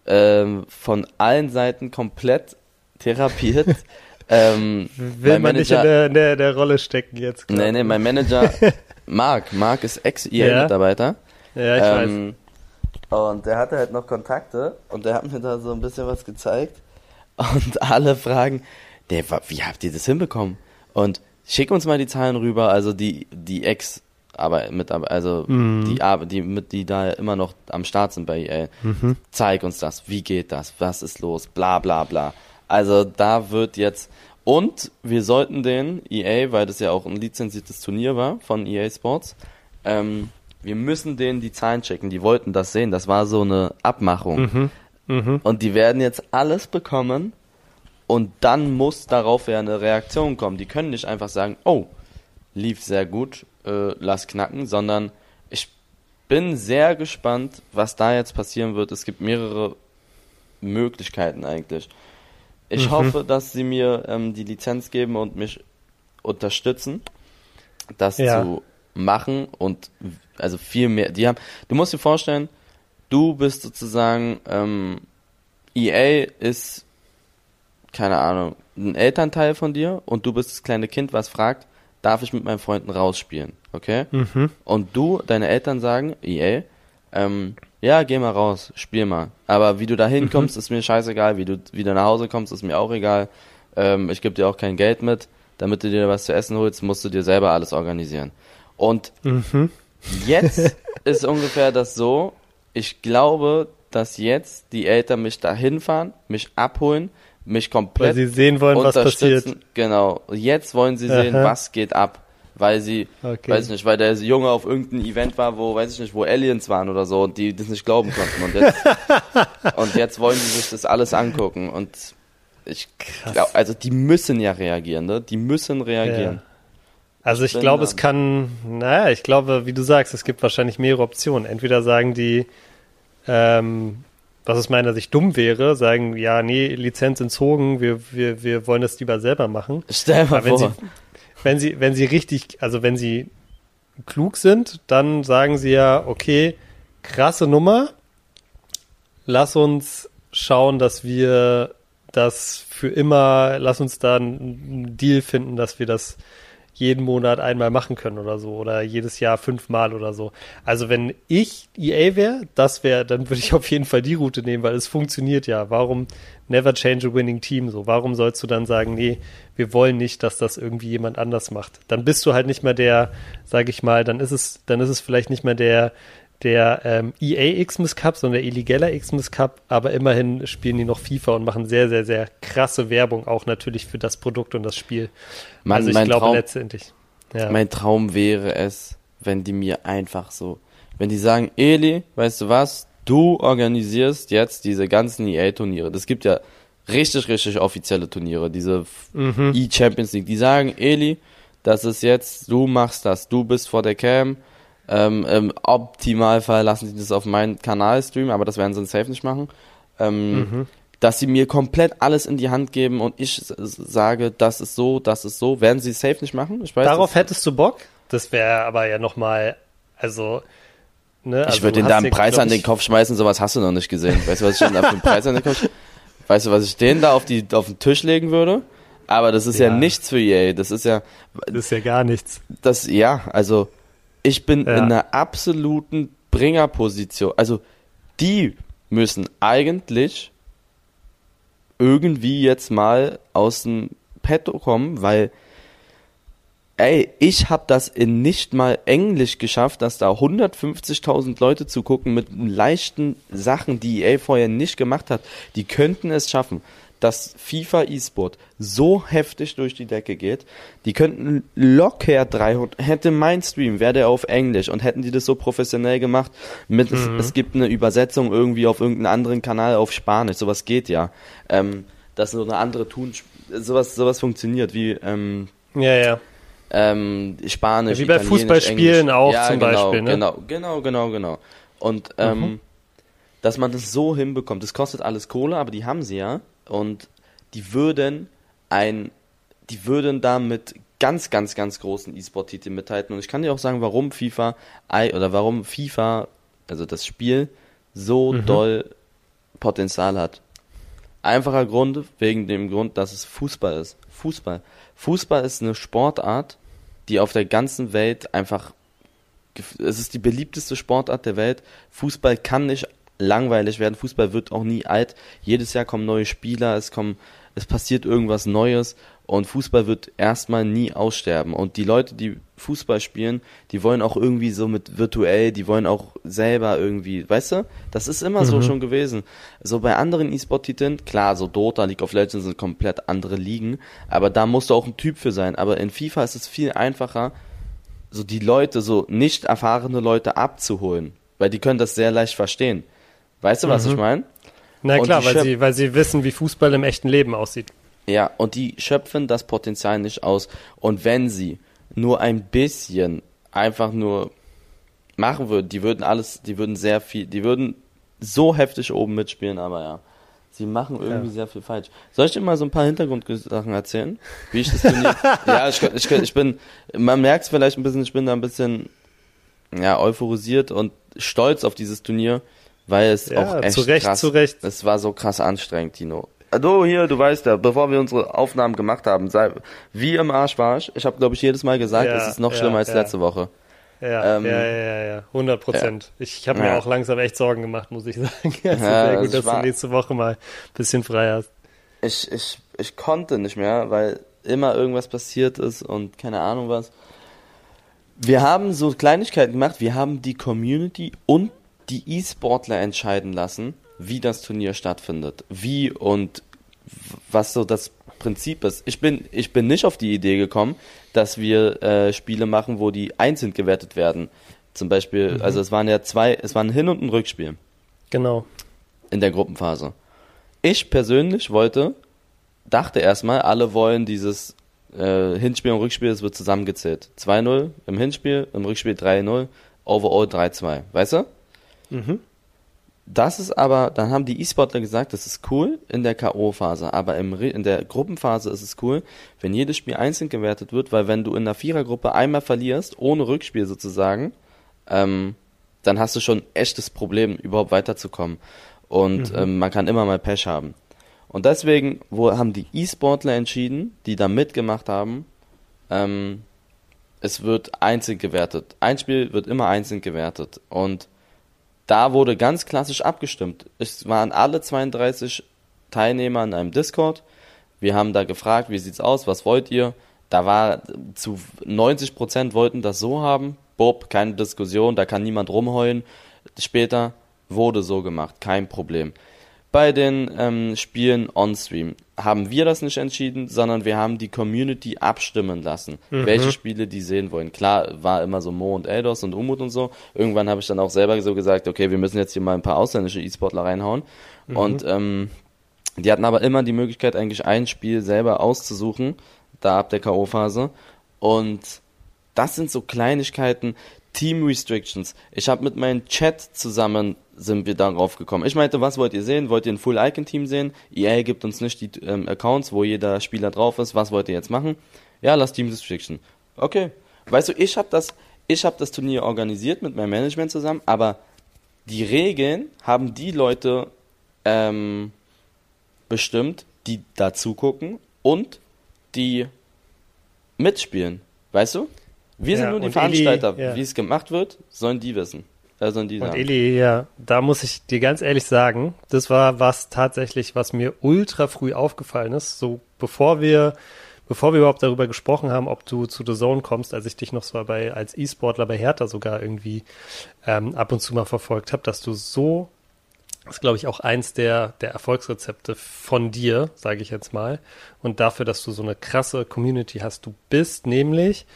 [SPEAKER 1] ähm, von allen Seiten komplett therapiert. ähm,
[SPEAKER 2] Will man nicht in der, in der, der Rolle stecken jetzt.
[SPEAKER 1] Klar. Nee, nee, mein Manager, Marc, Marc ist Ex-EA-Mitarbeiter.
[SPEAKER 2] Ja. ja, ich ähm,
[SPEAKER 1] weiß. Und der hatte halt noch Kontakte und der hat mir da so ein bisschen was gezeigt. Und alle fragen, der, wie habt ihr das hinbekommen? Und schick uns mal die Zahlen rüber, also die, die Ex- aber mit also mhm. die die mit die da immer noch am Start sind bei EA. Mhm. Zeig uns das, wie geht das, was ist los, bla bla bla. Also da wird jetzt und wir sollten den EA, weil das ja auch ein lizenziertes Turnier war von EA Sports, ähm, wir müssen denen die Zahlen checken. Die wollten das sehen. Das war so eine Abmachung. Mhm. Mhm. Und die werden jetzt alles bekommen und dann muss darauf ja eine Reaktion kommen. Die können nicht einfach sagen, oh, lief sehr gut, äh, lass knacken, sondern ich bin sehr gespannt, was da jetzt passieren wird. Es gibt mehrere Möglichkeiten eigentlich. Ich mhm. hoffe, dass sie mir ähm, die Lizenz geben und mich unterstützen, das ja. zu machen und also viel mehr. Die haben, du musst dir vorstellen, du bist sozusagen ähm, EA ist keine Ahnung ein Elternteil von dir und du bist das kleine Kind, was fragt, darf ich mit meinen Freunden rausspielen, okay? Mhm. Und du, deine Eltern sagen, EA, ähm, ja, geh mal raus, spiel mal. Aber wie du da hinkommst, mhm. ist mir scheißegal. Wie du wieder nach Hause kommst, ist mir auch egal. Ähm, ich gebe dir auch kein Geld mit. Damit du dir was zu essen holst, musst du dir selber alles organisieren. Und mhm. jetzt ist ungefähr das so, ich glaube, dass jetzt die Eltern mich da hinfahren, mich abholen, mich komplett
[SPEAKER 2] Weil sie sehen wollen, was passiert.
[SPEAKER 1] Genau. Jetzt wollen sie sehen, Aha. was geht ab. Weil sie, okay. weiß ich nicht, weil der Junge auf irgendeinem Event war, wo, weiß ich nicht, wo Aliens waren oder so und die das nicht glauben konnten. Und jetzt, und jetzt wollen sie sich das alles angucken. Und ich glaube, also die müssen ja reagieren, ne? Die müssen reagieren. Ja.
[SPEAKER 2] Also ich glaube, es kann, naja, ich glaube, wie du sagst, es gibt wahrscheinlich mehrere Optionen. Entweder sagen die, ähm, was aus meiner Sicht dumm wäre, sagen, ja, nee, Lizenz entzogen, wir, wir, wir wollen das lieber selber machen.
[SPEAKER 1] Stell mal
[SPEAKER 2] wenn vor. Sie, wenn sie, wenn sie richtig, also wenn sie klug sind, dann sagen sie ja, okay, krasse Nummer, lass uns schauen, dass wir das für immer, lass uns da einen Deal finden, dass wir das jeden Monat einmal machen können oder so oder jedes Jahr fünfmal oder so. Also wenn ich EA wäre, das wäre, dann würde ich auf jeden Fall die Route nehmen, weil es funktioniert ja. Warum never change a winning team so? Warum sollst du dann sagen, nee, wir wollen nicht, dass das irgendwie jemand anders macht? Dann bist du halt nicht mehr der, sag ich mal, dann ist es, dann ist es vielleicht nicht mehr der der ähm, EA Xmas Cup, sondern der illegaler Xmas Cup, aber immerhin spielen die noch FIFA und machen sehr, sehr, sehr krasse Werbung auch natürlich für das Produkt und das Spiel.
[SPEAKER 1] Mann, also ich glaube Traum, letztendlich. Ja. Mein Traum wäre es, wenn die mir einfach so, wenn die sagen, Eli, weißt du was, du organisierst jetzt diese ganzen EA-Turniere. Das gibt ja richtig, richtig offizielle Turniere, diese mhm. E-Champions League. Die sagen, Eli, das ist jetzt, du machst das, du bist vor der Cam, ähm, Im Optimalfall lassen sie das auf meinen Kanal streamen, aber das werden sie Safe nicht machen. Ähm, mhm. Dass sie mir komplett alles in die Hand geben und ich sage, das ist so, das ist so, werden sie safe nicht machen.
[SPEAKER 2] Ich weiß, Darauf hättest du Bock? Das wäre aber ja nochmal, also
[SPEAKER 1] Ne, also ich würde den da einen Preis an den Kopf schmeißen, sowas hast du noch nicht gesehen. Weißt du, was ich denn da für einen Preis an den Kopf Weißt du, was ich den da auf, die, auf den Tisch legen würde? Aber das ist ja, ja nichts für EA. Das ist ja.
[SPEAKER 2] Das ist ja gar nichts.
[SPEAKER 1] Das, ja, also ich bin ja. in einer absoluten Bringerposition. Also die müssen eigentlich irgendwie jetzt mal aus dem Petto kommen, weil ey, ich habe das in nicht mal Englisch geschafft, dass da 150.000 Leute zugucken mit leichten Sachen, die EA vorher nicht gemacht hat. Die könnten es schaffen dass FIFA E-Sport so heftig durch die Decke geht, die könnten locker 300, hätte mein Stream, wäre der auf Englisch und hätten die das so professionell gemacht, mit, mhm. es, es, gibt eine Übersetzung irgendwie auf irgendeinen anderen Kanal auf Spanisch, sowas geht ja, ähm, dass so eine andere tun, sowas, sowas funktioniert wie, ähm,
[SPEAKER 2] ja, ja.
[SPEAKER 1] Ähm, Spanisch,
[SPEAKER 2] ja, Wie bei Fußballspielen auch ja, zum
[SPEAKER 1] genau,
[SPEAKER 2] Beispiel, ne?
[SPEAKER 1] Genau, genau, genau, genau. Und, ähm, mhm. dass man das so hinbekommt, das kostet alles Kohle, aber die haben sie ja und die würden ein, die würden da mit ganz, ganz, ganz großen E-Sport-Titeln mithalten. Und ich kann dir auch sagen, warum FIFA oder warum FIFA, also das Spiel, so mhm. doll Potenzial hat. Einfacher Grund, wegen dem Grund, dass es Fußball ist. Fußball. Fußball ist eine Sportart, die auf der ganzen Welt einfach, es ist die beliebteste Sportart der Welt. Fußball kann nicht langweilig werden. Fußball wird auch nie alt. Jedes Jahr kommen neue Spieler, es kommen, es passiert irgendwas Neues und Fußball wird erstmal nie aussterben. Und die Leute, die Fußball spielen, die wollen auch irgendwie so mit virtuell, die wollen auch selber irgendwie, weißt du? Das ist immer mhm. so schon gewesen. So bei anderen E-Sport-Titeln, klar, so Dota, League of Legends sind komplett andere Ligen, aber da musst du auch ein Typ für sein. Aber in FIFA ist es viel einfacher, so die Leute, so nicht erfahrene Leute abzuholen, weil die können das sehr leicht verstehen. Weißt du, was mhm. ich meine?
[SPEAKER 2] Na klar, weil sie, weil sie wissen, wie Fußball im echten Leben aussieht.
[SPEAKER 1] Ja, und die schöpfen das Potenzial nicht aus. Und wenn sie nur ein bisschen einfach nur machen würden, die würden alles, die würden sehr viel, die würden so heftig oben mitspielen, aber ja. Sie machen irgendwie ja. sehr viel falsch. Soll ich dir mal so ein paar Hintergrundsachen erzählen? Wie ich das Turnier. ja, ich, ich, ich bin, man merkt es vielleicht ein bisschen, ich bin da ein bisschen, ja, euphorisiert und stolz auf dieses Turnier, weil es ja, auch echt
[SPEAKER 2] zu Recht,
[SPEAKER 1] krass,
[SPEAKER 2] zu Recht.
[SPEAKER 1] es war so krass anstrengend, Tino. Du hier, du weißt ja, bevor wir unsere Aufnahmen gemacht haben, sei, wie im Arsch war ich. Ich habe, glaube ich, jedes Mal gesagt, ja, es ist noch schlimmer ja, als ja. letzte Woche.
[SPEAKER 2] Ja, ähm, ja, ja, ja, 100 Prozent. Ich, ich habe mir auch langsam echt Sorgen gemacht, muss ich sagen. Also sehr gut, dass war, du nächste Woche mal ein bisschen frei hast.
[SPEAKER 1] Ich, ich, ich konnte nicht mehr, weil immer irgendwas passiert ist und keine Ahnung was. Wir haben so Kleinigkeiten gemacht. Wir haben die Community und die E-Sportler entscheiden lassen, wie das Turnier stattfindet, wie und was so das Prinzip ist. Ich bin, ich bin nicht auf die Idee gekommen, dass wir äh, Spiele machen, wo die einzeln gewertet werden. Zum Beispiel, mhm. also es waren ja zwei, es war ein Hin- und ein Rückspiel.
[SPEAKER 2] Genau.
[SPEAKER 1] In der Gruppenphase. Ich persönlich wollte, dachte erstmal, alle wollen dieses äh, Hinspiel und Rückspiel, es wird zusammengezählt. 2-0 im Hinspiel, im Rückspiel 3-0, overall 3-2. Weißt du? Mhm. Das ist aber, dann haben die E-Sportler gesagt, das ist cool in der K.O.-Phase, aber im, in der Gruppenphase ist es cool, wenn jedes Spiel einzeln gewertet wird, weil wenn du in der Vierergruppe einmal verlierst, ohne Rückspiel sozusagen, ähm, dann hast du schon ein echtes Problem, überhaupt weiterzukommen. Und mhm. ähm, man kann immer mal Pech haben. Und deswegen wo haben die E-Sportler entschieden, die da mitgemacht haben, ähm, es wird einzeln gewertet. Ein Spiel wird immer einzeln gewertet. Und da wurde ganz klassisch abgestimmt. Es waren alle 32 Teilnehmer in einem Discord. Wir haben da gefragt, wie sieht's aus, was wollt ihr? Da war zu 90 Prozent wollten das so haben. Bob, keine Diskussion, da kann niemand rumheulen. Später wurde so gemacht, kein Problem bei den ähm, Spielen on-stream haben wir das nicht entschieden, sondern wir haben die Community abstimmen lassen, mhm. welche Spiele die sehen wollen. Klar war immer so Mo und Eldos und Umut und so. Irgendwann habe ich dann auch selber so gesagt, okay, wir müssen jetzt hier mal ein paar ausländische E-Sportler reinhauen. Mhm. Und ähm, die hatten aber immer die Möglichkeit, eigentlich ein Spiel selber auszusuchen, da ab der K.O.-Phase. Und das sind so Kleinigkeiten, Team Restrictions. Ich habe mit meinem Chat zusammen sind wir darauf gekommen. Ich meinte, was wollt ihr sehen? Wollt ihr ein Full Icon Team sehen? EA gibt uns nicht die ähm, Accounts, wo jeder Spieler drauf ist. Was wollt ihr jetzt machen? Ja, lass Team Restriction. Okay. Weißt du, ich habe das ich habe das Turnier organisiert mit meinem Management zusammen, aber die Regeln haben die Leute ähm, bestimmt, die dazu gucken und die mitspielen. Weißt du? Wir sind nur die Veranstalter. Eli, ja. Wie es gemacht wird, sollen die wissen.
[SPEAKER 2] Äh, sollen die und sagen. Eli, ja, da muss ich dir ganz ehrlich sagen, das war was tatsächlich, was mir ultra früh aufgefallen ist. So bevor wir, bevor wir überhaupt darüber gesprochen haben, ob du zu The Zone kommst, als ich dich noch so bei als E-Sportler bei Hertha sogar irgendwie ähm, ab und zu mal verfolgt habe, dass du so das ist, glaube ich, auch eins der, der Erfolgsrezepte von dir, sage ich jetzt mal. Und dafür, dass du so eine krasse Community hast. Du bist nämlich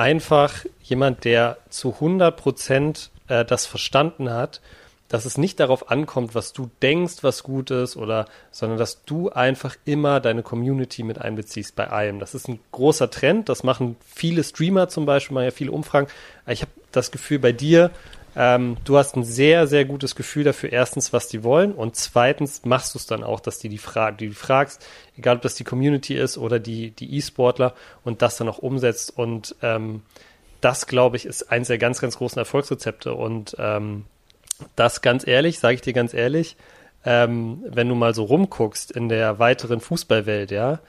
[SPEAKER 2] einfach jemand, der zu 100 Prozent äh, das verstanden hat, dass es nicht darauf ankommt, was du denkst, was gut ist, oder, sondern dass du einfach immer deine Community mit einbeziehst bei allem. Das ist ein großer Trend. Das machen viele Streamer zum Beispiel, machen ja viele Umfragen. Ich habe das Gefühl bei dir, ähm, du hast ein sehr, sehr gutes Gefühl dafür, erstens, was die wollen und zweitens machst du es dann auch, dass die die, Fra die, die fragst, egal ob das die Community ist oder die die E-Sportler und das dann auch umsetzt und ähm, das, glaube ich, ist eins der ganz, ganz großen Erfolgsrezepte und ähm, Das ganz ehrlich, sage ich dir ganz ehrlich, ähm, wenn du mal so rumguckst in der weiteren Fußballwelt, ja,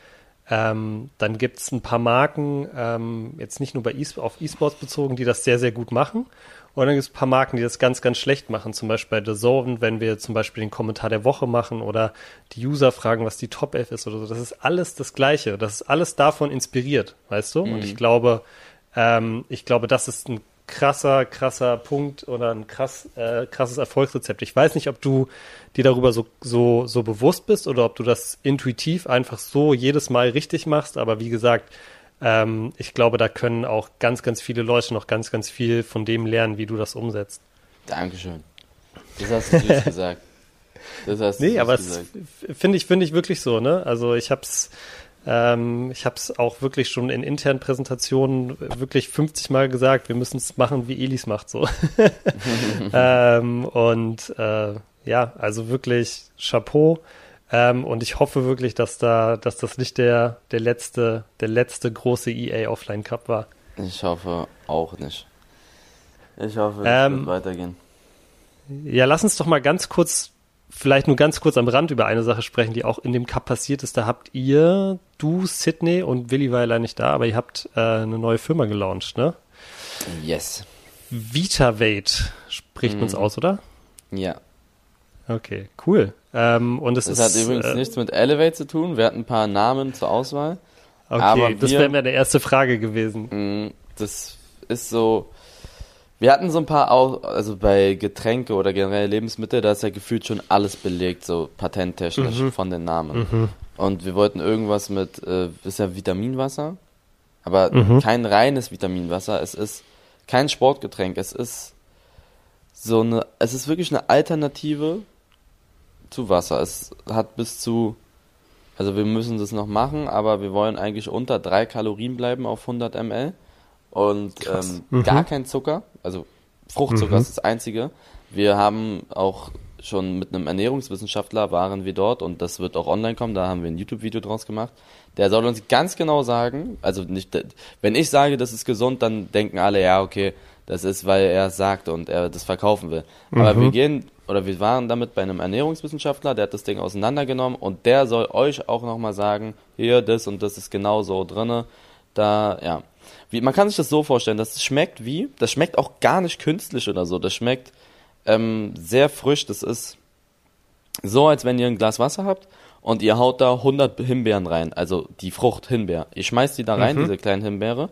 [SPEAKER 2] ähm, dann gibt es ein paar Marken, ähm, jetzt nicht nur bei e auf E-Sports bezogen, die das sehr, sehr gut machen. Und dann gibt es ein paar Marken, die das ganz, ganz schlecht machen. Zum Beispiel bei The Zone, wenn wir zum Beispiel den Kommentar der Woche machen oder die User fragen, was die Top 11 ist oder so. Das ist alles das Gleiche. Das ist alles davon inspiriert, weißt du? Mhm. Und ich glaube, ähm, ich glaube, das ist ein krasser, krasser Punkt oder ein krass, äh, krasses Erfolgsrezept. Ich weiß nicht, ob du dir darüber so, so, so bewusst bist oder ob du das intuitiv einfach so jedes Mal richtig machst. Aber wie gesagt, ähm, ich glaube, da können auch ganz, ganz viele Leute noch ganz, ganz viel von dem lernen, wie du das umsetzt.
[SPEAKER 1] Dankeschön. Das hast du süß gesagt.
[SPEAKER 2] Das hast du nee, aber finde ich, finde ich wirklich so, ne? Also ich hab's, ähm, ich habe es auch wirklich schon in internen Präsentationen wirklich 50 Mal gesagt, wir müssen es machen, wie Elis macht so. ähm, und äh, ja, also wirklich Chapeau. Ähm, und ich hoffe wirklich, dass da, dass das nicht der, der letzte, der letzte große EA Offline Cup war.
[SPEAKER 1] Ich hoffe auch nicht. Ich hoffe, es ähm, wird weitergehen.
[SPEAKER 2] Ja, lass uns doch mal ganz kurz, vielleicht nur ganz kurz am Rand über eine Sache sprechen, die auch in dem Cup passiert ist. Da habt ihr, du, Sydney und Willi war ja leider nicht da, aber ihr habt äh, eine neue Firma gelauncht, ne?
[SPEAKER 1] Yes.
[SPEAKER 2] VitaVate spricht mhm. uns aus, oder?
[SPEAKER 1] Ja.
[SPEAKER 2] Okay, cool. Ähm, und es
[SPEAKER 1] das
[SPEAKER 2] ist,
[SPEAKER 1] hat übrigens äh, nichts mit Elevate zu tun. Wir hatten ein paar Namen zur Auswahl.
[SPEAKER 2] Okay, aber das wäre mir die erste Frage gewesen.
[SPEAKER 1] Mm, das ist so. Wir hatten so ein paar, auch, also bei Getränke oder generell Lebensmittel, da ist ja gefühlt schon alles belegt, so patenttechnisch mhm. von den Namen. Mhm. Und wir wollten irgendwas mit, äh, ist ja Vitaminwasser, aber mhm. kein reines Vitaminwasser. Es ist kein Sportgetränk. Es ist so eine, es ist wirklich eine Alternative zu Wasser. Es hat bis zu, also wir müssen das noch machen, aber wir wollen eigentlich unter drei Kalorien bleiben auf 100 ml und ähm, mhm. gar kein Zucker, also Fruchtzucker mhm. ist das einzige. Wir haben auch schon mit einem Ernährungswissenschaftler waren wir dort und das wird auch online kommen, da haben wir ein YouTube-Video draus gemacht. Der soll uns ganz genau sagen, also nicht, wenn ich sage, das ist gesund, dann denken alle, ja, okay, das ist, weil er es sagt und er das verkaufen will. Mhm. Aber wir gehen, oder wir waren damit bei einem Ernährungswissenschaftler, der hat das Ding auseinandergenommen und der soll euch auch nochmal sagen, hier, das und das ist genau so drinne. Da, ja. Wie, man kann sich das so vorstellen, das schmeckt wie, das schmeckt auch gar nicht künstlich oder so, das schmeckt ähm, sehr frisch, das ist so, als wenn ihr ein Glas Wasser habt und ihr haut da 100 Himbeeren rein, also die Frucht Himbeer. Ihr schmeißt die da rein, mhm. diese kleinen Himbeere,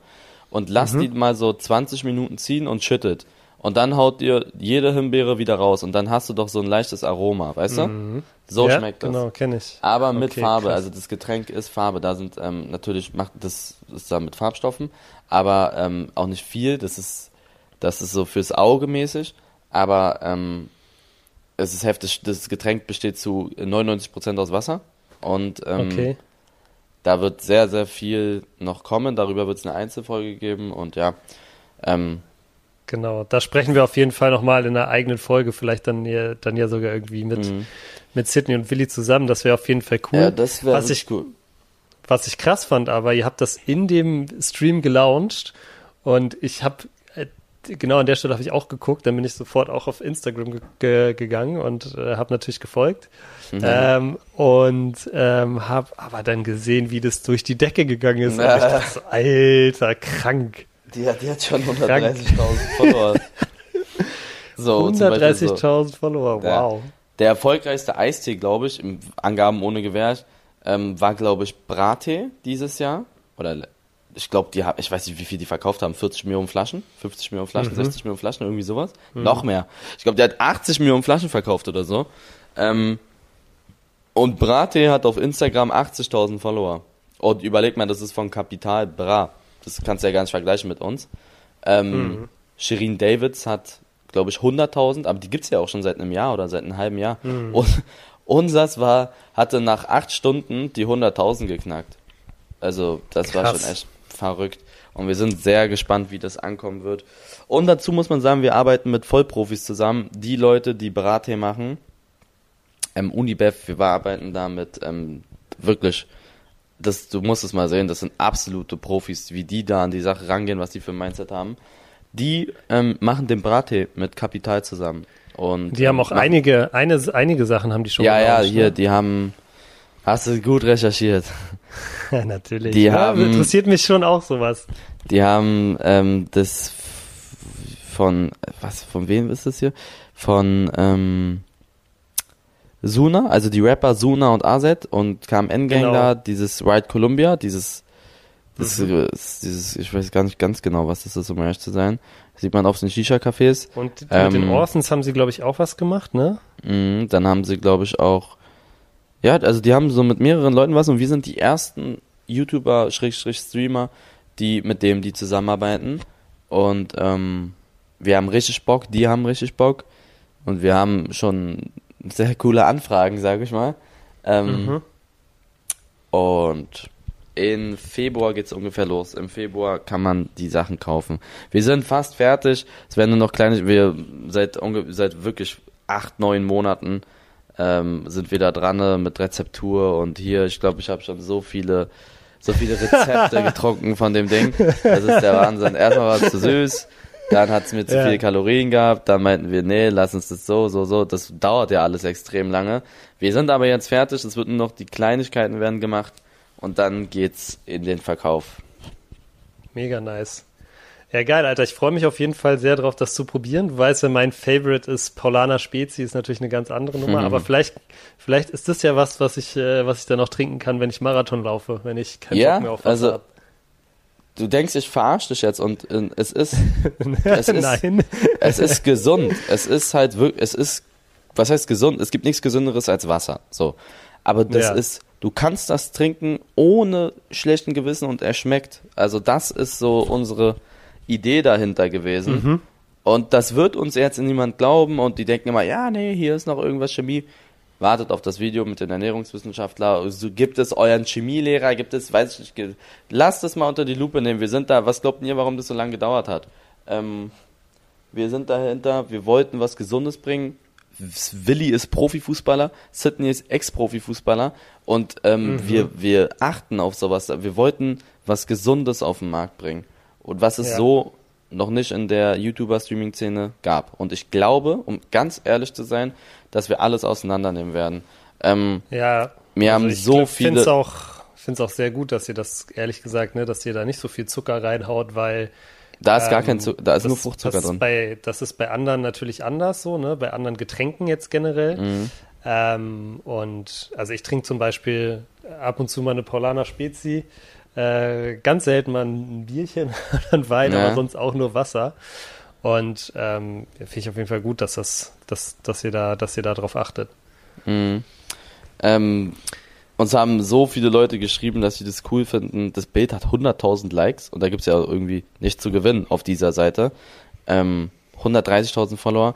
[SPEAKER 1] und lasst mhm. die mal so 20 Minuten ziehen und schüttet. Und dann haut ihr jede Himbeere wieder raus und dann hast du doch so ein leichtes Aroma, weißt du? Mhm. So ja, schmeckt das.
[SPEAKER 2] Genau, kenne ich.
[SPEAKER 1] Aber mit okay, Farbe, krass. also das Getränk ist Farbe. Da sind ähm, natürlich macht das ist da mit Farbstoffen, aber ähm, auch nicht viel. Das ist das ist so fürs Auge mäßig, aber ähm, es ist heftig. Das Getränk besteht zu 99% aus Wasser und ähm, okay. Da wird sehr, sehr viel noch kommen. Darüber wird es eine Einzelfolge geben und ja. Ähm,
[SPEAKER 2] genau, da sprechen wir auf jeden Fall nochmal in einer eigenen Folge, vielleicht dann ja, dann ja sogar irgendwie mit, mhm. mit Sydney und Willi zusammen. Das wäre auf jeden Fall cool.
[SPEAKER 1] Ja, das wäre cool.
[SPEAKER 2] Was ich krass fand, aber ihr habt das in dem Stream gelauncht und ich habe genau an der Stelle habe ich auch geguckt, dann bin ich sofort auch auf Instagram ge ge gegangen und äh, habe natürlich gefolgt mhm. ähm, und ähm, habe aber dann gesehen, wie das durch die Decke gegangen ist. Und ich dachte so, alter, krank.
[SPEAKER 1] Die hat, die hat schon 130.000 Follower.
[SPEAKER 2] so, 130.000 Follower, wow.
[SPEAKER 1] Der, der erfolgreichste Eistee, glaube ich, im Angaben ohne Gewähr, ähm, war, glaube ich, Brate dieses Jahr. Oder ich glaube, die haben, ich weiß nicht, wie viel die verkauft haben, 40 Millionen Flaschen, 50 Millionen Flaschen, mhm. 60 Millionen Flaschen, irgendwie sowas. Mhm. Noch mehr. Ich glaube, der hat 80 Millionen Flaschen verkauft oder so. Ähm, und Brate hat auf Instagram 80.000 Follower. Und überleg mal, das ist von Kapital Bra. Das kannst du ja gar nicht vergleichen mit uns. Ähm, mhm. Shirin Davids hat, glaube ich, 100.000, aber die gibt's ja auch schon seit einem Jahr oder seit einem halben Jahr. Mhm. Und unsers war, hatte nach acht Stunden die 100.000 geknackt. Also, das Krass. war schon echt verrückt. Und wir sind sehr gespannt, wie das ankommen wird. Und dazu muss man sagen, wir arbeiten mit Vollprofis zusammen. Die Leute, die Brate machen, ähm, Unibev, wir arbeiten da mit ähm, wirklich, das, du musst es mal sehen, das sind absolute Profis, wie die da an die Sache rangehen, was die für ein Mindset haben. Die ähm, machen den Brate mit Kapital zusammen. Und
[SPEAKER 2] Die haben auch
[SPEAKER 1] machen-
[SPEAKER 2] einige, eine, einige Sachen haben die schon
[SPEAKER 1] Ja, ja,
[SPEAKER 2] gelauncht,
[SPEAKER 1] hier,
[SPEAKER 2] ne?
[SPEAKER 1] die haben. Hast du gut recherchiert.
[SPEAKER 2] Natürlich.
[SPEAKER 1] Die
[SPEAKER 2] ja,
[SPEAKER 1] haben-
[SPEAKER 2] interessiert mich schon auch sowas.
[SPEAKER 1] Die haben ähm, das von was von wem ist das hier? Von ähm, Suna, also die Rapper Suna und AZ und kam Endgang
[SPEAKER 2] Genau.
[SPEAKER 1] da, dieses Ride Columbia, dieses das,
[SPEAKER 2] Mhm.
[SPEAKER 1] dieses, ich weiß gar nicht ganz genau, was das ist, um ehrlich zu sein. sieht man auf den Shisha-Cafés.
[SPEAKER 2] Und mit
[SPEAKER 1] Ähm,
[SPEAKER 2] den Orsons haben sie, glaube ich, auch was gemacht, ne?
[SPEAKER 1] Mhm, dann haben sie, glaube ich, auch. Ja, also die haben so mit mehreren Leuten was und wir sind die ersten YouTuber, Schrägstrich Streamer, die mit dem die zusammenarbeiten. Und ähm, wir haben richtig Bock, die haben richtig Bock. Und wir haben schon sehr coole Anfragen, sage ich mal. Ähm,
[SPEAKER 2] Mhm.
[SPEAKER 1] Und in Februar geht's ungefähr los. Im Februar kann man die Sachen kaufen. Wir sind fast fertig. Es werden nur noch kleine, wir seit, seit wirklich acht, neun Monaten ähm, sind wir da dran äh, mit Rezeptur und hier, ich glaube, ich habe schon so viele, so viele Rezepte getrunken von dem Ding. Das ist der Wahnsinn. Erstmal war es zu süß, dann hat es mir zu
[SPEAKER 2] Ja.
[SPEAKER 1] viele Kalorien gehabt, dann meinten wir, nee, lass uns das so, so, so. Das dauert ja alles extrem lange. Wir sind aber jetzt fertig, es wird nur noch die Kleinigkeiten werden gemacht und dann geht's in den Verkauf.
[SPEAKER 2] Mega nice. Ja, geil, Alter. Ich freue mich auf jeden Fall sehr drauf, das zu probieren. Du weißt ja, mein Favorite ist Paulana Spezi, ist natürlich eine ganz andere Nummer,
[SPEAKER 1] Mhm.
[SPEAKER 2] aber vielleicht, vielleicht ist das ja was, was ich, äh, was ich dann noch trinken kann, wenn ich Marathon laufe, wenn ich keinen
[SPEAKER 1] Ja,
[SPEAKER 2] Bock mehr auf Wasser
[SPEAKER 1] also
[SPEAKER 2] hab.
[SPEAKER 1] Du denkst, ich verarsche dich jetzt und äh, es ist, es ist,
[SPEAKER 2] Nein.
[SPEAKER 1] es ist gesund. Es ist halt wirklich, es ist, was heißt gesund? Es gibt nichts Gesünderes als Wasser. So. Aber das
[SPEAKER 2] Ja.
[SPEAKER 1] ist, du kannst das trinken ohne schlechten Gewissen und er schmeckt. Also das ist so unsere Idee dahinter gewesen.
[SPEAKER 2] Mhm.
[SPEAKER 1] Und das wird uns jetzt niemand glauben und die denken immer, ja, nee, hier ist noch irgendwas Chemie. Wartet auf das Video mit den Ernährungswissenschaftler. So, gibt es euren Chemielehrer? Gibt es, weiß ich nicht, lasst es mal unter die Lupe nehmen. Wir sind da, was glaubt ihr, warum das so lange gedauert hat? Ähm, wir sind dahinter, wir wollten was Gesundes bringen. Willi ist Profifußballer, Sydney ist Ex-Profifußballer und ähm,
[SPEAKER 2] Mhm.
[SPEAKER 1] wir, wir achten auf sowas. Wir wollten was Gesundes auf den Markt bringen. Und was es
[SPEAKER 2] Ja.
[SPEAKER 1] so noch nicht in der YouTuber-Streaming-Szene gab. Und ich glaube, um ganz ehrlich zu sein, dass wir alles auseinandernehmen werden. Ähm,
[SPEAKER 2] Ja.
[SPEAKER 1] wir haben
[SPEAKER 2] ich
[SPEAKER 1] so
[SPEAKER 2] glaub,
[SPEAKER 1] viele.
[SPEAKER 2] Find's auch, find's auch sehr gut, dass ihr das, ehrlich gesagt, ne, dass ihr da nicht so viel Zucker reinhaut, weil
[SPEAKER 1] da ist gar
[SPEAKER 2] Ähm,
[SPEAKER 1] kein Zucker, da ist
[SPEAKER 2] das,
[SPEAKER 1] nur Fruchtzucker
[SPEAKER 2] das ist
[SPEAKER 1] drin.
[SPEAKER 2] Bei, das ist bei anderen natürlich anders so, ne? Bei anderen Getränken jetzt generell.
[SPEAKER 1] Mhm.
[SPEAKER 2] Ähm, und also ich trinke zum Beispiel ab und zu mal eine Paulaner Spezi, äh, ganz selten mal ein Bierchen oder ein Wein,
[SPEAKER 1] Ja.
[SPEAKER 2] aber sonst auch nur Wasser. Und ähm, finde ich auf jeden Fall gut, dass das, dass, dass ihr da, dass ihr da drauf achtet.
[SPEAKER 1] Mhm. Ähm, uns haben so viele Leute geschrieben, dass sie das cool finden. Das Bild hat 100.000 Likes und da gibt's ja irgendwie nichts zu gewinnen auf dieser Seite. Ähm, 130.000 Follower.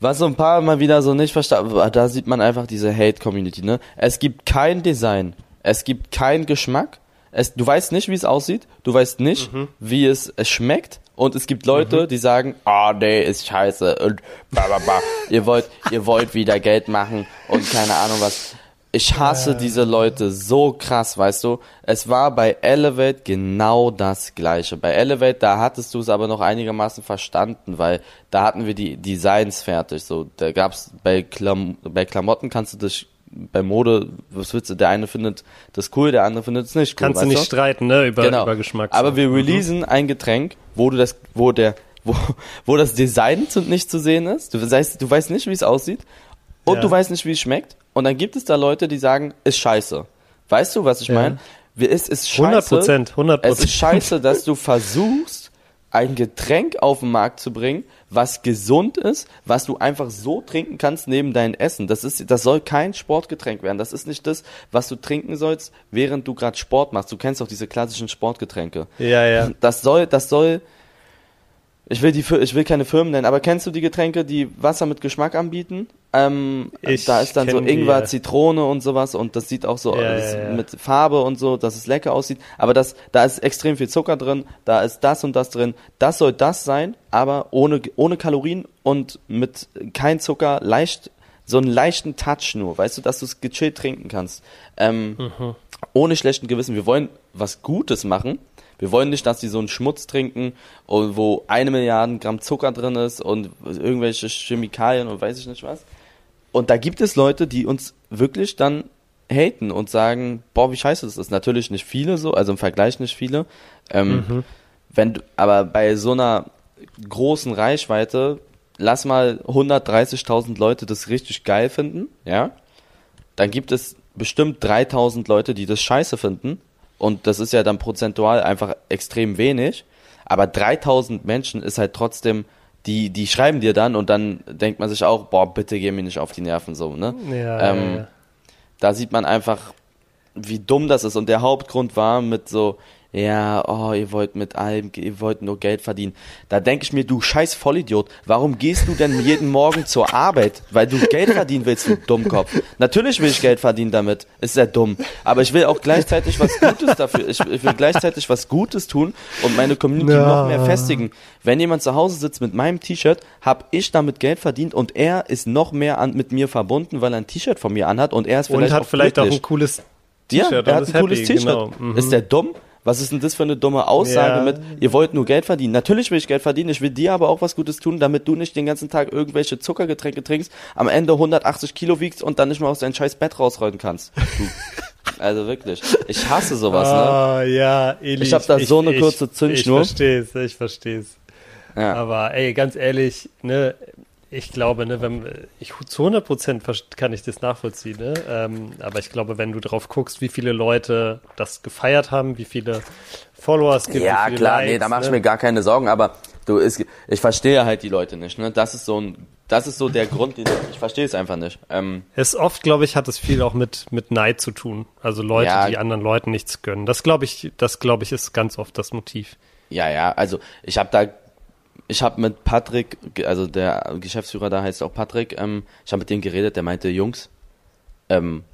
[SPEAKER 1] Was so ein paar mal wieder so nicht verstanden, da sieht man einfach diese Hate-Community, ne? Es gibt kein Design, es gibt keinen Geschmack, es, du weißt nicht, wie es aussieht, du weißt nicht, wie es, es schmeckt und es gibt Leute, die sagen, ah nee, ist scheiße und bla bla bla. ihr wollt, ihr wollt wieder Geld machen und keine Ahnung was. Ich hasse diese Leute so krass, weißt du. Es war bei Elevate genau das gleiche. Bei Elevate, da hattest du es aber noch einigermaßen verstanden, weil da hatten wir die Designs fertig. So, da gab's bei, Klam bei Klamotten kannst du dich bei Mode, was willst du, der eine findet das cool, der andere findet es nicht cool.
[SPEAKER 2] Kannst du nicht streiten, ne, über,
[SPEAKER 1] genau.
[SPEAKER 2] über Geschmack.
[SPEAKER 1] Aber wir releasen ein Getränk, wo du das, wo der, wo, wo das Design nicht zu sehen ist. Du weißt, du weißt nicht, wie es aussieht. Und
[SPEAKER 2] Ja.
[SPEAKER 1] du weißt nicht, wie es schmeckt. Und dann gibt es da Leute, die sagen, ist scheiße. Weißt du, was ich
[SPEAKER 2] Ja.
[SPEAKER 1] meine? Es ist scheiße.
[SPEAKER 2] 100 Prozent, 100
[SPEAKER 1] Es ist
[SPEAKER 2] Prozent.
[SPEAKER 1] scheiße, dass du versuchst, ein Getränk auf den Markt zu bringen, was gesund ist, was du einfach so trinken kannst neben deinem Essen. Das ist, das soll kein Sportgetränk werden. Das ist nicht das, was du trinken sollst, während du gerade Sport machst. Du kennst doch diese klassischen Sportgetränke.
[SPEAKER 2] Ja, ja.
[SPEAKER 1] Das soll, das soll, ich will die, ich will keine Firmen nennen, aber kennst du die Getränke, die Wasser mit Geschmack anbieten? Ähm, da ist dann so
[SPEAKER 2] die,
[SPEAKER 1] Ingwer,
[SPEAKER 2] ja.
[SPEAKER 1] Zitrone und sowas und das sieht auch so
[SPEAKER 2] Ja,
[SPEAKER 1] das
[SPEAKER 2] ja, ja.
[SPEAKER 1] mit Farbe und so, dass es lecker aussieht. Aber das, da ist extrem viel Zucker drin, da ist das und das drin. Das soll das sein, aber ohne, ohne Kalorien und mit kein Zucker, leicht so einen leichten Touch nur, weißt du, dass du es gechillt trinken kannst. Ähm, mhm. Ohne schlechten Gewissen. Wir wollen was Gutes machen. Wir wollen nicht, dass die so einen Schmutz trinken, wo eine Milliarde Gramm Zucker drin ist und irgendwelche Chemikalien und weiß ich nicht was. Und da gibt es Leute, die uns wirklich dann haten und sagen, boah, wie scheiße das ist. Natürlich nicht viele so, also im Vergleich nicht viele. Ähm, mhm. wenn du, aber bei so einer großen Reichweite lass mal 130.000 Leute das richtig geil finden, ja, dann gibt es bestimmt 3000 Leute, die das scheiße finden. Und das ist ja dann prozentual einfach extrem wenig. Aber 3000 Menschen ist halt trotzdem, die, die schreiben dir dann und dann denkt man sich auch, boah, bitte geh mir nicht auf die Nerven so, ne? Ja, ähm, ja, ja. Da sieht man einfach, wie dumm das ist. Und der Hauptgrund war mit so, ja, oh, ihr wollt mit allem, ihr wollt nur Geld verdienen. Da denke ich mir, du scheiß Vollidiot, warum gehst du denn jeden Morgen zur Arbeit? Weil du Geld verdienen willst, du Dummkopf. Natürlich will ich Geld verdienen damit, ist sehr dumm. Aber ich will auch gleichzeitig was Gutes dafür, ich, ich will gleichzeitig was Gutes tun und meine Community ja. noch mehr festigen. Wenn jemand zu Hause sitzt mit meinem T-Shirt, habe ich damit Geld verdient und er ist noch mehr an, mit mir verbunden, weil er ein T-Shirt von mir anhat und er ist vielleicht
[SPEAKER 2] und hat
[SPEAKER 1] auch
[SPEAKER 2] vielleicht glücklich. auch ein cooles
[SPEAKER 1] T-Shirt. Ja, er hat ein cooles T-Shirt. Genau. Mhm. Ist der dumm? Was ist denn das für eine dumme Aussage ja. mit, ihr wollt nur Geld verdienen? Natürlich will ich Geld verdienen, ich will dir aber auch was Gutes tun, damit du nicht den ganzen Tag irgendwelche Zuckergetränke trinkst, am Ende 180 Kilo wiegst und dann nicht mal aus deinem scheiß Bett rausrollen kannst. Also wirklich. Ich hasse sowas,
[SPEAKER 2] ne? Oh, ja, Eli,
[SPEAKER 1] Ich hab da so eine kurze Zündschnur.
[SPEAKER 2] Ich versteh's, ich versteh's. Ja. Aber ey, ganz ehrlich, ne, ich glaube, ne, wenn ich zu 100 Prozent kann ich das nachvollziehen, ne? Ähm, aber ich glaube, wenn du drauf guckst, wie viele Leute das gefeiert haben, wie viele Follower es gibt,
[SPEAKER 1] ja klar,
[SPEAKER 2] Likes,
[SPEAKER 1] nee, da mach ich ne? mir gar keine Sorgen. Aber du, ist, ich verstehe halt die Leute nicht, ne? Das ist so ein, das ist so der Grund, den ich verstehe es einfach nicht. Ähm,
[SPEAKER 2] es oft, glaube ich, hat es viel auch mit mit Neid zu tun. Also Leute, ja, die anderen Leuten nichts gönnen. Das glaube ich, das glaube ich ist ganz oft das Motiv.
[SPEAKER 1] Ja, ja. Also ich habe da ich habe mit Patrick, also der Geschäftsführer da heißt auch Patrick, ähm, ich habe mit dem geredet, der meinte, Jungs, ähm,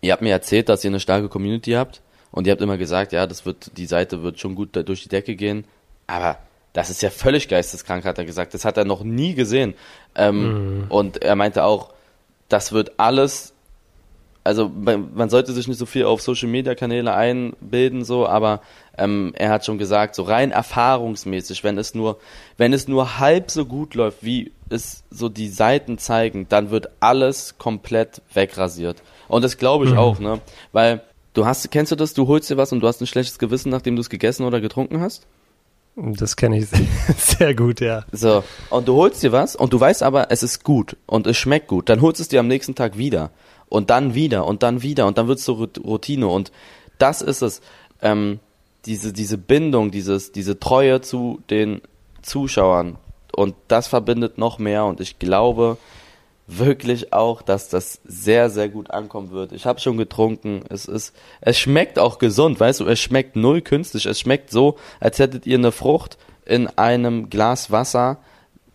[SPEAKER 1] ihr habt mir erzählt, dass ihr eine starke Community habt und ihr habt immer gesagt, ja, das wird, die Seite wird schon gut durch die Decke gehen, aber das ist ja völlig geisteskrank, hat er gesagt. Das hat er noch nie gesehen. Ähm, mhm. Und er meinte auch, das wird alles also man sollte sich nicht so viel auf Social Media Kanäle einbilden so, aber ähm, er hat schon gesagt, so rein erfahrungsmäßig, wenn es nur wenn es nur halb so gut läuft, wie es so die Seiten zeigen, dann wird alles komplett wegrasiert. Und das glaube ich mhm. auch, ne? Weil du hast kennst du das, du holst dir was und du hast ein schlechtes Gewissen, nachdem du es gegessen oder getrunken hast?
[SPEAKER 2] Das kenne ich sehr gut, ja.
[SPEAKER 1] So, und du holst dir was und du weißt aber, es ist gut und es schmeckt gut. Dann holst du es dir am nächsten Tag wieder und dann wieder und dann wieder und dann wird es so Routine. Und das ist es, ähm, diese, diese Bindung, dieses, diese Treue zu den Zuschauern. Und das verbindet noch mehr. Und ich glaube wirklich auch, dass das sehr, sehr gut ankommen wird. Ich habe schon getrunken, es ist, es schmeckt auch gesund, weißt du, es schmeckt null künstlich, es schmeckt so, als hättet ihr eine Frucht in einem Glas Wasser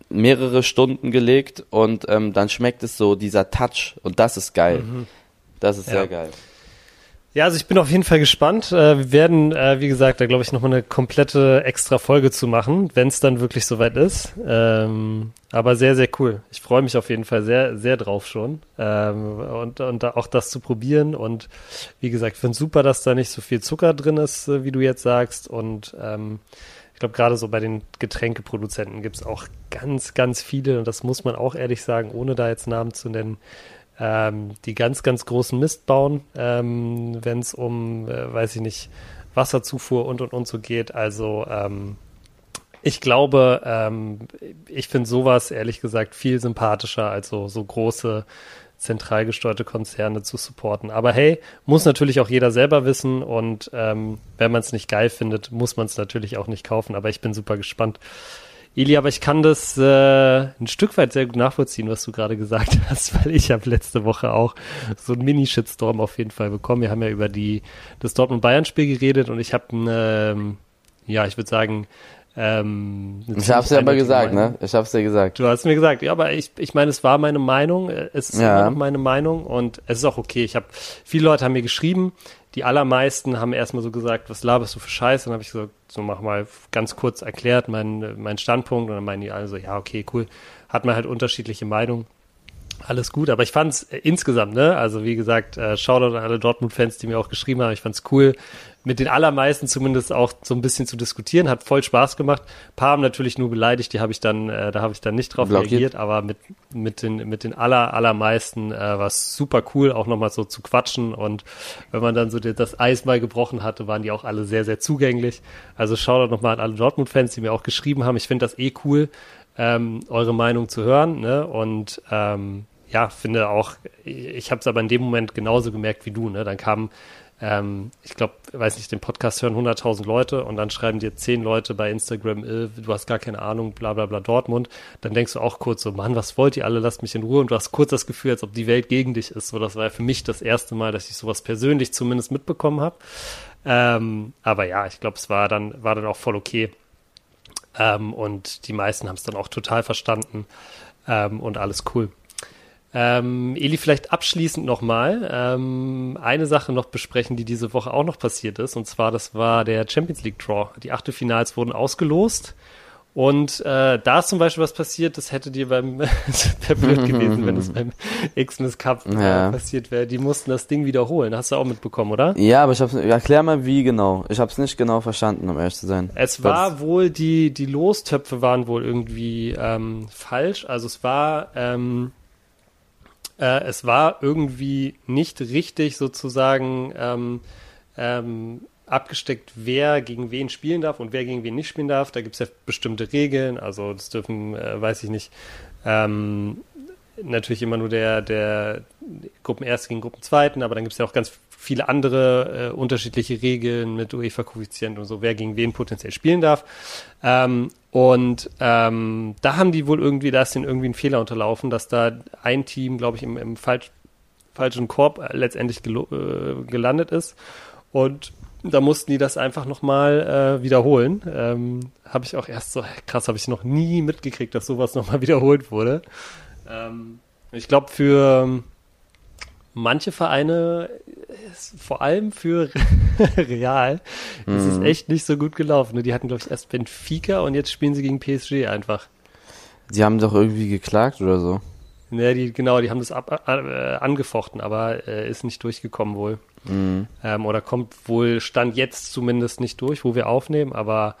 [SPEAKER 1] mehrere Stunden gelegt und ähm, dann schmeckt es so, dieser Touch und das ist geil. Mhm. Das ist ja. sehr geil.
[SPEAKER 2] Ja, also ich bin auf jeden Fall gespannt. Äh, wir werden, äh, wie gesagt, da glaube ich nochmal eine komplette extra Folge zu machen, wenn es dann wirklich soweit ist. Ähm, aber sehr, sehr cool. Ich freue mich auf jeden Fall sehr, sehr drauf schon. Ähm, und, und auch das zu probieren. Und wie gesagt, finde es super, dass da nicht so viel Zucker drin ist, äh, wie du jetzt sagst. Und ähm, ich glaube, gerade so bei den Getränkeproduzenten gibt es auch ganz, ganz viele, und das muss man auch ehrlich sagen, ohne da jetzt Namen zu nennen, ähm, die ganz, ganz großen Mist bauen, ähm, wenn es um, äh, weiß ich nicht, Wasserzufuhr und und und so geht. Also ähm, ich glaube, ähm, ich finde sowas ehrlich gesagt viel sympathischer als so, so große zentral gesteuerte Konzerne zu supporten. Aber hey, muss natürlich auch jeder selber wissen und ähm, wenn man es nicht geil findet, muss man es natürlich auch nicht kaufen. Aber ich bin super gespannt. Ili, aber ich kann das äh, ein Stück weit sehr gut nachvollziehen, was du gerade gesagt hast, weil ich habe letzte Woche auch so einen Mini-Shitstorm auf jeden Fall bekommen. Wir haben ja über die das Dortmund-Bayern-Spiel geredet und ich habe, ähm, ja, ich würde sagen, ähm,
[SPEAKER 1] ich hab's dir aber gesagt, Meinung. ne? Ich hab's dir gesagt.
[SPEAKER 2] Du hast mir gesagt, ja, aber ich, ich meine, es war meine Meinung, es ist ja. immer noch meine Meinung und es ist auch okay. Ich habe viele Leute haben mir geschrieben, die allermeisten haben erstmal so gesagt, was laberst du für Scheiße? Dann habe ich gesagt, so mach mal ganz kurz erklärt meinen mein Standpunkt und dann meinen die alle so, ja, okay, cool. Hat man halt unterschiedliche Meinungen. Alles gut, aber ich fand es äh, insgesamt, ne? Also wie gesagt, äh, Shoutout an alle Dortmund-Fans, die mir auch geschrieben haben. Ich fand es cool, mit den allermeisten zumindest auch so ein bisschen zu diskutieren. Hat voll Spaß gemacht. Ein paar haben natürlich nur beleidigt, die habe ich dann, äh, da habe ich dann nicht drauf Blockiert. reagiert, aber mit, mit den, mit den aller, allermeisten äh, war es super cool, auch nochmal so zu quatschen. Und wenn man dann so das Eis mal gebrochen hatte, waren die auch alle sehr, sehr zugänglich. Also Shoutout nochmal an alle Dortmund-Fans, die mir auch geschrieben haben. Ich finde das eh cool, ähm, eure Meinung zu hören. Ne? Und ähm, ja, finde auch, ich habe es aber in dem Moment genauso gemerkt wie du. Ne? Dann kamen, ähm, ich glaube, weiß nicht, den Podcast hören 100.000 Leute und dann schreiben dir 10 Leute bei Instagram, äh, du hast gar keine Ahnung, bla bla bla Dortmund. Dann denkst du auch kurz so, Mann, was wollt ihr alle, lasst mich in Ruhe. Und du hast kurz das Gefühl, als ob die Welt gegen dich ist. So, das war für mich das erste Mal, dass ich sowas persönlich zumindest mitbekommen habe. Ähm, aber ja, ich glaube, es war dann, war dann auch voll okay. Ähm, und die meisten haben es dann auch total verstanden ähm, und alles cool. Ähm, Eli, vielleicht abschließend nochmal ähm, eine Sache noch besprechen, die diese Woche auch noch passiert ist. Und zwar, das war der Champions League Draw. Die Achtelfinals wurden ausgelost. Und äh, da ist zum Beispiel was passiert, das hätte dir beim blöd gewesen, wenn es beim Xmas Cup äh, ja. passiert wäre. Die mussten das Ding wiederholen. Hast du auch mitbekommen, oder?
[SPEAKER 1] Ja, aber ich hab's, erklär mal wie genau. Ich habe es nicht genau verstanden, um ehrlich zu sein.
[SPEAKER 2] Es war was? wohl die die Lostöpfe waren wohl irgendwie ähm, falsch. Also es war ähm, äh, es war irgendwie nicht richtig sozusagen ähm, ähm, abgesteckt, wer gegen wen spielen darf und wer gegen wen nicht spielen darf. Da gibt es ja bestimmte Regeln. Also das dürfen, äh, weiß ich nicht, ähm, natürlich immer nur der, der Gruppenerste gegen Gruppenzweiten, aber dann gibt es ja auch ganz viele andere äh, unterschiedliche Regeln mit UEFA-Koeffizient und so, wer gegen wen potenziell spielen darf. Ähm, und ähm, da haben die wohl irgendwie, da ist denen irgendwie ein Fehler unterlaufen, dass da ein Team, glaube ich, im, im falsch, falschen Korb äh, letztendlich äh, gelandet ist. Und da mussten die das einfach nochmal äh, wiederholen. Ähm, habe ich auch erst so, krass, habe ich noch nie mitgekriegt, dass sowas nochmal wiederholt wurde. Ähm, ich glaube, für manche Vereine, vor allem für Real, mhm. ist es echt nicht so gut gelaufen. Ne? Die hatten, glaube ich, erst Benfica und jetzt spielen sie gegen PSG einfach.
[SPEAKER 1] Die haben doch irgendwie geklagt oder so.
[SPEAKER 2] Ja, die, genau, die haben das ab, äh, angefochten, aber äh, ist nicht durchgekommen wohl. Mhm. Ähm, oder kommt wohl Stand jetzt zumindest nicht durch, wo wir aufnehmen, aber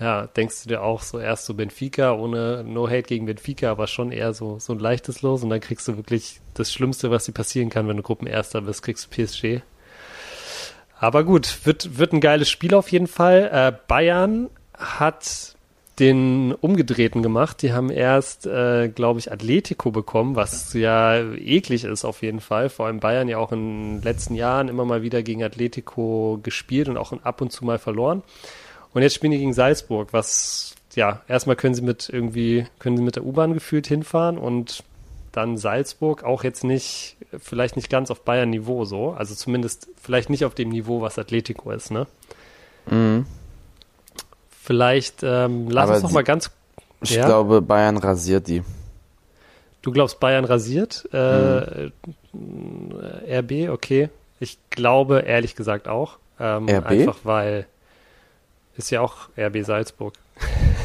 [SPEAKER 2] ja, denkst du dir auch so erst so Benfica, ohne No Hate gegen Benfica, aber schon eher so, so ein leichtes Los und dann kriegst du wirklich das Schlimmste, was dir passieren kann, wenn du Gruppenerster bist, kriegst du PSG. Aber gut, wird, wird ein geiles Spiel auf jeden Fall. Äh, Bayern hat den Umgedrehten gemacht. Die haben erst, äh, glaube ich, Atletico bekommen, was ja eklig ist auf jeden Fall. Vor allem Bayern ja auch in den letzten Jahren immer mal wieder gegen Atletico gespielt und auch ab und zu mal verloren. Und jetzt spielen die gegen Salzburg, was, ja, erstmal können sie mit irgendwie, können sie mit der U-Bahn gefühlt hinfahren und dann Salzburg auch jetzt nicht, vielleicht nicht ganz auf Bayern-Niveau so. Also zumindest vielleicht nicht auf dem Niveau, was Atletico ist, ne? Mhm. Vielleicht ähm, lass Aber uns noch mal ganz.
[SPEAKER 1] Ich ja? glaube, Bayern rasiert die.
[SPEAKER 2] Du glaubst, Bayern rasiert? Äh, mhm. RB, okay. Ich glaube ehrlich gesagt auch. Ähm, RB? Einfach weil ist ja auch RB Salzburg.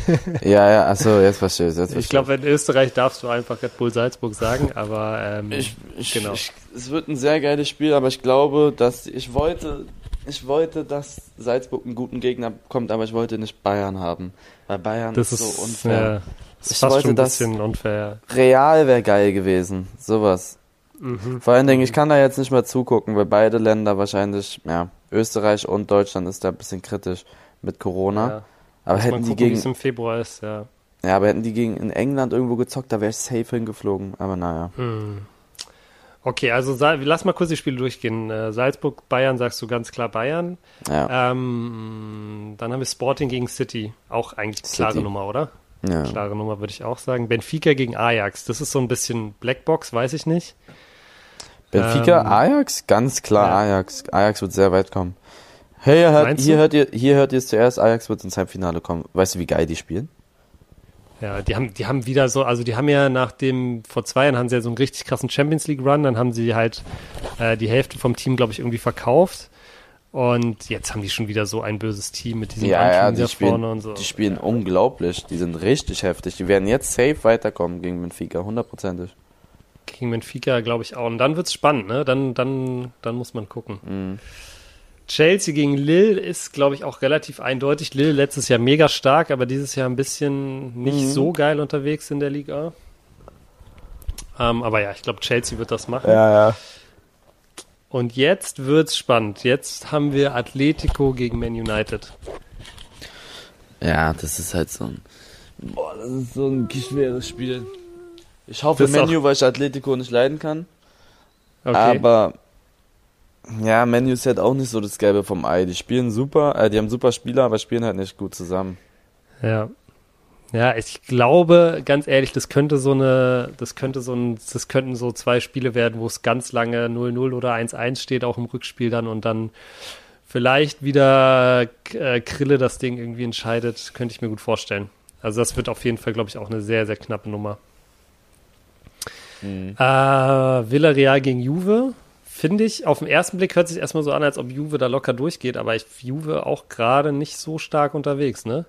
[SPEAKER 1] ja, ja, achso, jetzt verstehe ich.
[SPEAKER 2] Jetzt ich glaube, in Österreich darfst du einfach Red Bull Salzburg sagen, aber ähm,
[SPEAKER 1] ich, ich, genau. Ich, es wird ein sehr geiles Spiel, aber ich glaube, dass ich wollte ich wollte, dass Salzburg einen guten Gegner bekommt, aber ich wollte nicht Bayern haben. Weil Bayern
[SPEAKER 2] das
[SPEAKER 1] ist
[SPEAKER 2] so unfair. Ja,
[SPEAKER 1] das ich wollte ein bisschen unfair. Real wäre geil gewesen. Sowas. Mhm. Vor allen Dingen, ich kann da jetzt nicht mehr zugucken, weil beide Länder wahrscheinlich, ja, Österreich und Deutschland ist da ein bisschen kritisch mit Corona. Ja. Aber Muss hätten gucken, die gegen.
[SPEAKER 2] im Februar ist, ja.
[SPEAKER 1] Ja, aber hätten die gegen in England irgendwo gezockt, da wäre ich safe hingeflogen. Aber naja. Hm.
[SPEAKER 2] Okay, also lass mal kurz die Spiele durchgehen. Äh, Salzburg, Bayern, sagst du ganz klar Bayern. Ja. Ähm, dann haben wir Sporting gegen City. Auch eigentlich City. klare Nummer, oder? Ja. Klare Nummer würde ich auch sagen. Benfica gegen Ajax. Das ist so ein bisschen Blackbox, weiß ich nicht.
[SPEAKER 1] Benfica, ähm, Ajax? Ganz klar ja. Ajax. Ajax wird sehr weit kommen. Hey, hier hört, hier hört, ihr, hier hört ihr es zuerst. Ajax wird ins Halbfinale kommen. Weißt du, wie geil die spielen?
[SPEAKER 2] Ja, die haben, die haben wieder so, also die haben ja nach dem, vor zwei Jahren haben sie ja so einen richtig krassen Champions League Run, dann haben sie halt äh, die Hälfte vom Team, glaube ich, irgendwie verkauft. Und jetzt haben die schon wieder so ein böses Team mit diesem
[SPEAKER 1] ja, ja, die spielen, vorne und so. Die spielen ja. unglaublich, die sind richtig heftig. Die werden jetzt safe weiterkommen gegen Benfica, hundertprozentig.
[SPEAKER 2] gegen Benfica, glaube ich, auch. Und dann wird's spannend, ne? Dann, dann, dann muss man gucken. Mhm. Chelsea gegen Lille ist, glaube ich, auch relativ eindeutig. Lille letztes Jahr mega stark, aber dieses Jahr ein bisschen nicht mhm. so geil unterwegs in der Liga. Ähm, aber ja, ich glaube, Chelsea wird das machen.
[SPEAKER 1] Ja, ja.
[SPEAKER 2] Und jetzt wird's spannend. Jetzt haben wir Atletico gegen Man United.
[SPEAKER 1] Ja, das ist halt so ein. Boah, das ist so ein schweres Spiel. Ich hoffe Menu, weil ich Atletico nicht leiden kann. Okay. Aber ja, Menu ist halt auch nicht so das Gelbe vom Ei. Die spielen super, äh, die haben super Spieler, aber spielen halt nicht gut zusammen.
[SPEAKER 2] Ja. Ja, ich glaube, ganz ehrlich, das könnte so eine, das könnte so ein, das könnten so zwei Spiele werden, wo es ganz lange 0-0 oder 1-1 steht, auch im Rückspiel dann und dann vielleicht wieder äh, Krille das Ding irgendwie entscheidet, könnte ich mir gut vorstellen. Also das wird auf jeden Fall, glaube ich, auch eine sehr, sehr knappe Nummer. Mhm. Äh, Villarreal gegen Juve, finde ich, auf den ersten Blick hört sich erstmal so an, als ob Juve da locker durchgeht, aber ich Juve auch gerade nicht so stark unterwegs, ne?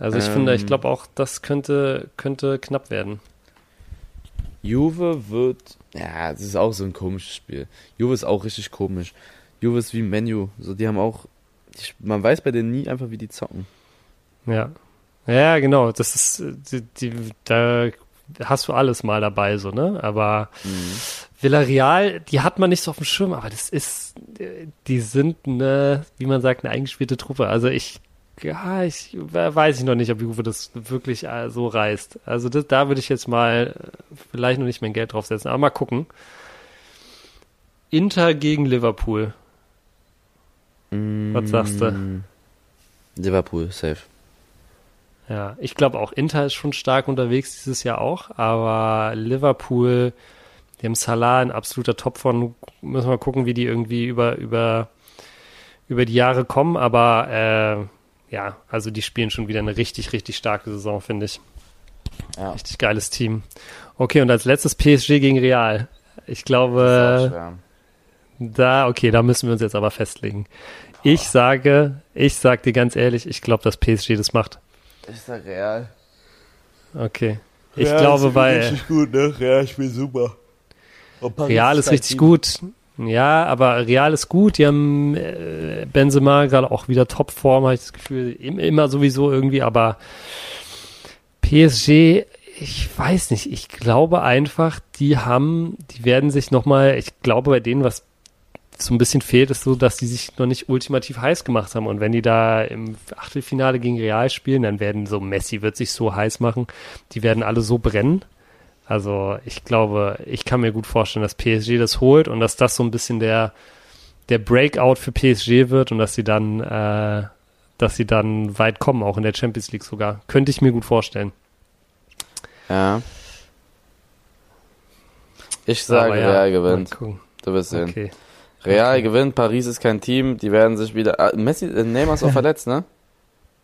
[SPEAKER 2] Also ich ähm, finde, ich ähm. glaube auch, das könnte, könnte knapp werden.
[SPEAKER 1] Juve wird, ja, das ist auch so ein komisches Spiel. Juve ist auch richtig komisch. Juve ist wie Menu, so die haben auch, man weiß bei denen nie einfach, wie die zocken.
[SPEAKER 2] Ja. Ja, genau, das ist, die, die, da hast du alles mal dabei, so, ne? Aber mhm. Villarreal, die hat man nicht so auf dem Schirm, aber das ist, die sind eine, wie man sagt, eine eingespielte Truppe. Also ich ja, ich weiß ich noch nicht, ob Juve das wirklich äh, so reißt. Also das, da würde ich jetzt mal äh, vielleicht noch nicht mein Geld draufsetzen, aber mal gucken. Inter gegen Liverpool.
[SPEAKER 1] Mm, Was sagst du? Liverpool, safe.
[SPEAKER 2] Ja, ich glaube auch, Inter ist schon stark unterwegs dieses Jahr auch, aber Liverpool, die haben Salah in absoluter Top von, müssen wir gucken, wie die irgendwie über, über, über die Jahre kommen, aber äh, ja, also die spielen schon wieder eine richtig, richtig starke Saison, finde ich. Ja. Richtig geiles Team. Okay, und als letztes PSG gegen Real. Ich glaube, da, okay, da müssen wir uns jetzt aber festlegen. Ich oh. sage, ich sag dir ganz ehrlich, ich glaube, dass PSG das macht.
[SPEAKER 1] Ich sag Real.
[SPEAKER 2] Okay. Ich Real glaube, weil.
[SPEAKER 1] Richtig gut, ne? Real spielt super.
[SPEAKER 2] Real ist richtig gut. Ja, aber Real ist gut. Die haben äh, Benzema gerade auch wieder Topform, habe ich das Gefühl. Immer sowieso irgendwie, aber PSG, ich weiß nicht. Ich glaube einfach, die haben, die werden sich nochmal, ich glaube bei denen, was so ein bisschen fehlt, ist so, dass die sich noch nicht ultimativ heiß gemacht haben. Und wenn die da im Achtelfinale gegen Real spielen, dann werden so Messi wird sich so heiß machen. Die werden alle so brennen. Also ich glaube, ich kann mir gut vorstellen, dass PSG das holt und dass das so ein bisschen der, der Breakout für PSG wird und dass sie dann, äh, dass sie dann weit kommen, auch in der Champions League sogar. Könnte ich mir gut vorstellen.
[SPEAKER 1] Ja. Ich sage, ja, Real gewinnt. Du wirst sehen. Okay. Real okay. gewinnt, Paris ist kein Team, die werden sich wieder. Ah, Messi, äh, Neymar ist auch verletzt, ne?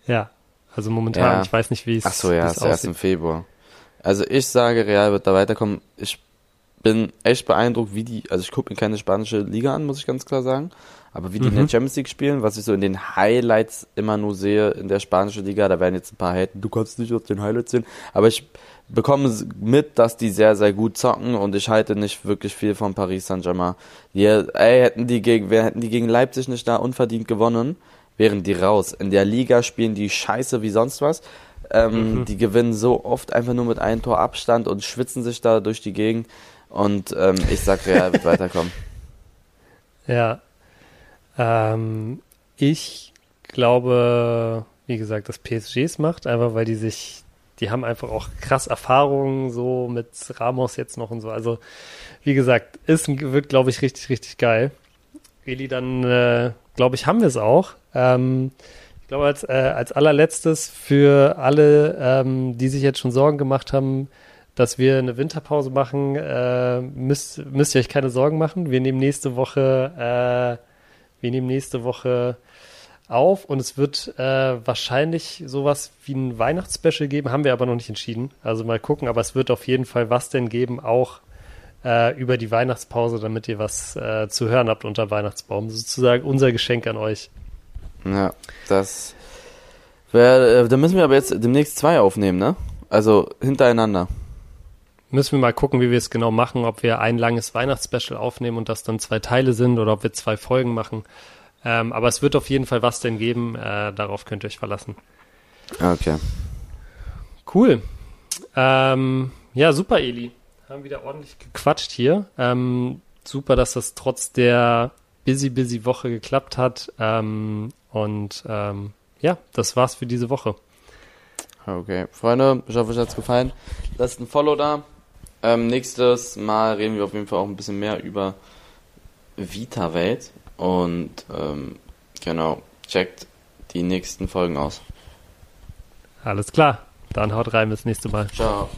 [SPEAKER 2] Ja. Also momentan, ja. ich weiß nicht, wie es
[SPEAKER 1] Ach so, ja, ist erst im Februar. Also ich sage, Real wird da weiterkommen. Ich bin echt beeindruckt, wie die, also ich gucke mir keine spanische Liga an, muss ich ganz klar sagen. Aber wie die mhm. in der mhm. Champions League spielen, was ich so in den Highlights immer nur sehe in der spanischen Liga, da werden jetzt ein paar haten, du kannst nicht aus den Highlights sehen. Aber ich bekomme mit, dass die sehr, sehr gut zocken und ich halte nicht wirklich viel von Paris Saint-Germain. ey, hätten die gegen, wer hätten die gegen Leipzig nicht da unverdient gewonnen, wären die raus. In der Liga spielen die scheiße wie sonst was. Ähm, mhm. Die gewinnen so oft einfach nur mit einem Tor Abstand und schwitzen sich da durch die Gegend. Und ähm, ich sag, Real wird weiterkommen.
[SPEAKER 2] Ja. Ähm, ich glaube, wie gesagt, dass PSG es macht, einfach weil die sich, die haben einfach auch krass Erfahrungen so mit Ramos jetzt noch und so. Also, wie gesagt, ist, wird, glaube ich, richtig, richtig geil. Eli, dann, äh, glaube ich, haben wir es auch. Ähm, glaube, als, äh, als allerletztes für alle, ähm, die sich jetzt schon Sorgen gemacht haben, dass wir eine Winterpause machen, äh, müsst, müsst ihr euch keine Sorgen machen. Wir nehmen nächste Woche, äh, wir nehmen nächste Woche auf und es wird äh, wahrscheinlich sowas wie ein Weihnachtsspecial geben, haben wir aber noch nicht entschieden. Also mal gucken, aber es wird auf jeden Fall was denn geben, auch äh, über die Weihnachtspause, damit ihr was äh, zu hören habt unter Weihnachtsbaum. Sozusagen unser Geschenk an euch.
[SPEAKER 1] Ja, das. Wär, äh, da müssen wir aber jetzt demnächst zwei aufnehmen, ne? Also hintereinander.
[SPEAKER 2] Müssen wir mal gucken, wie wir es genau machen, ob wir ein langes Weihnachtsspecial aufnehmen und das dann zwei Teile sind oder ob wir zwei Folgen machen. Ähm, aber es wird auf jeden Fall was denn geben, äh, darauf könnt ihr euch verlassen.
[SPEAKER 1] Okay.
[SPEAKER 2] Cool. Ähm, ja, super, Eli. Haben wieder ordentlich gequatscht hier. Ähm, super, dass das trotz der busy, busy Woche geklappt hat. Ähm, und ähm, ja, das war's für diese Woche.
[SPEAKER 1] Okay, Freunde, ich hoffe, euch hat's gefallen. Lasst ein Follow da. Ähm, nächstes Mal reden wir auf jeden Fall auch ein bisschen mehr über Vita-Welt. Und ähm, genau, checkt die nächsten Folgen aus.
[SPEAKER 2] Alles klar. Dann haut rein, bis nächste Mal.
[SPEAKER 1] Ciao.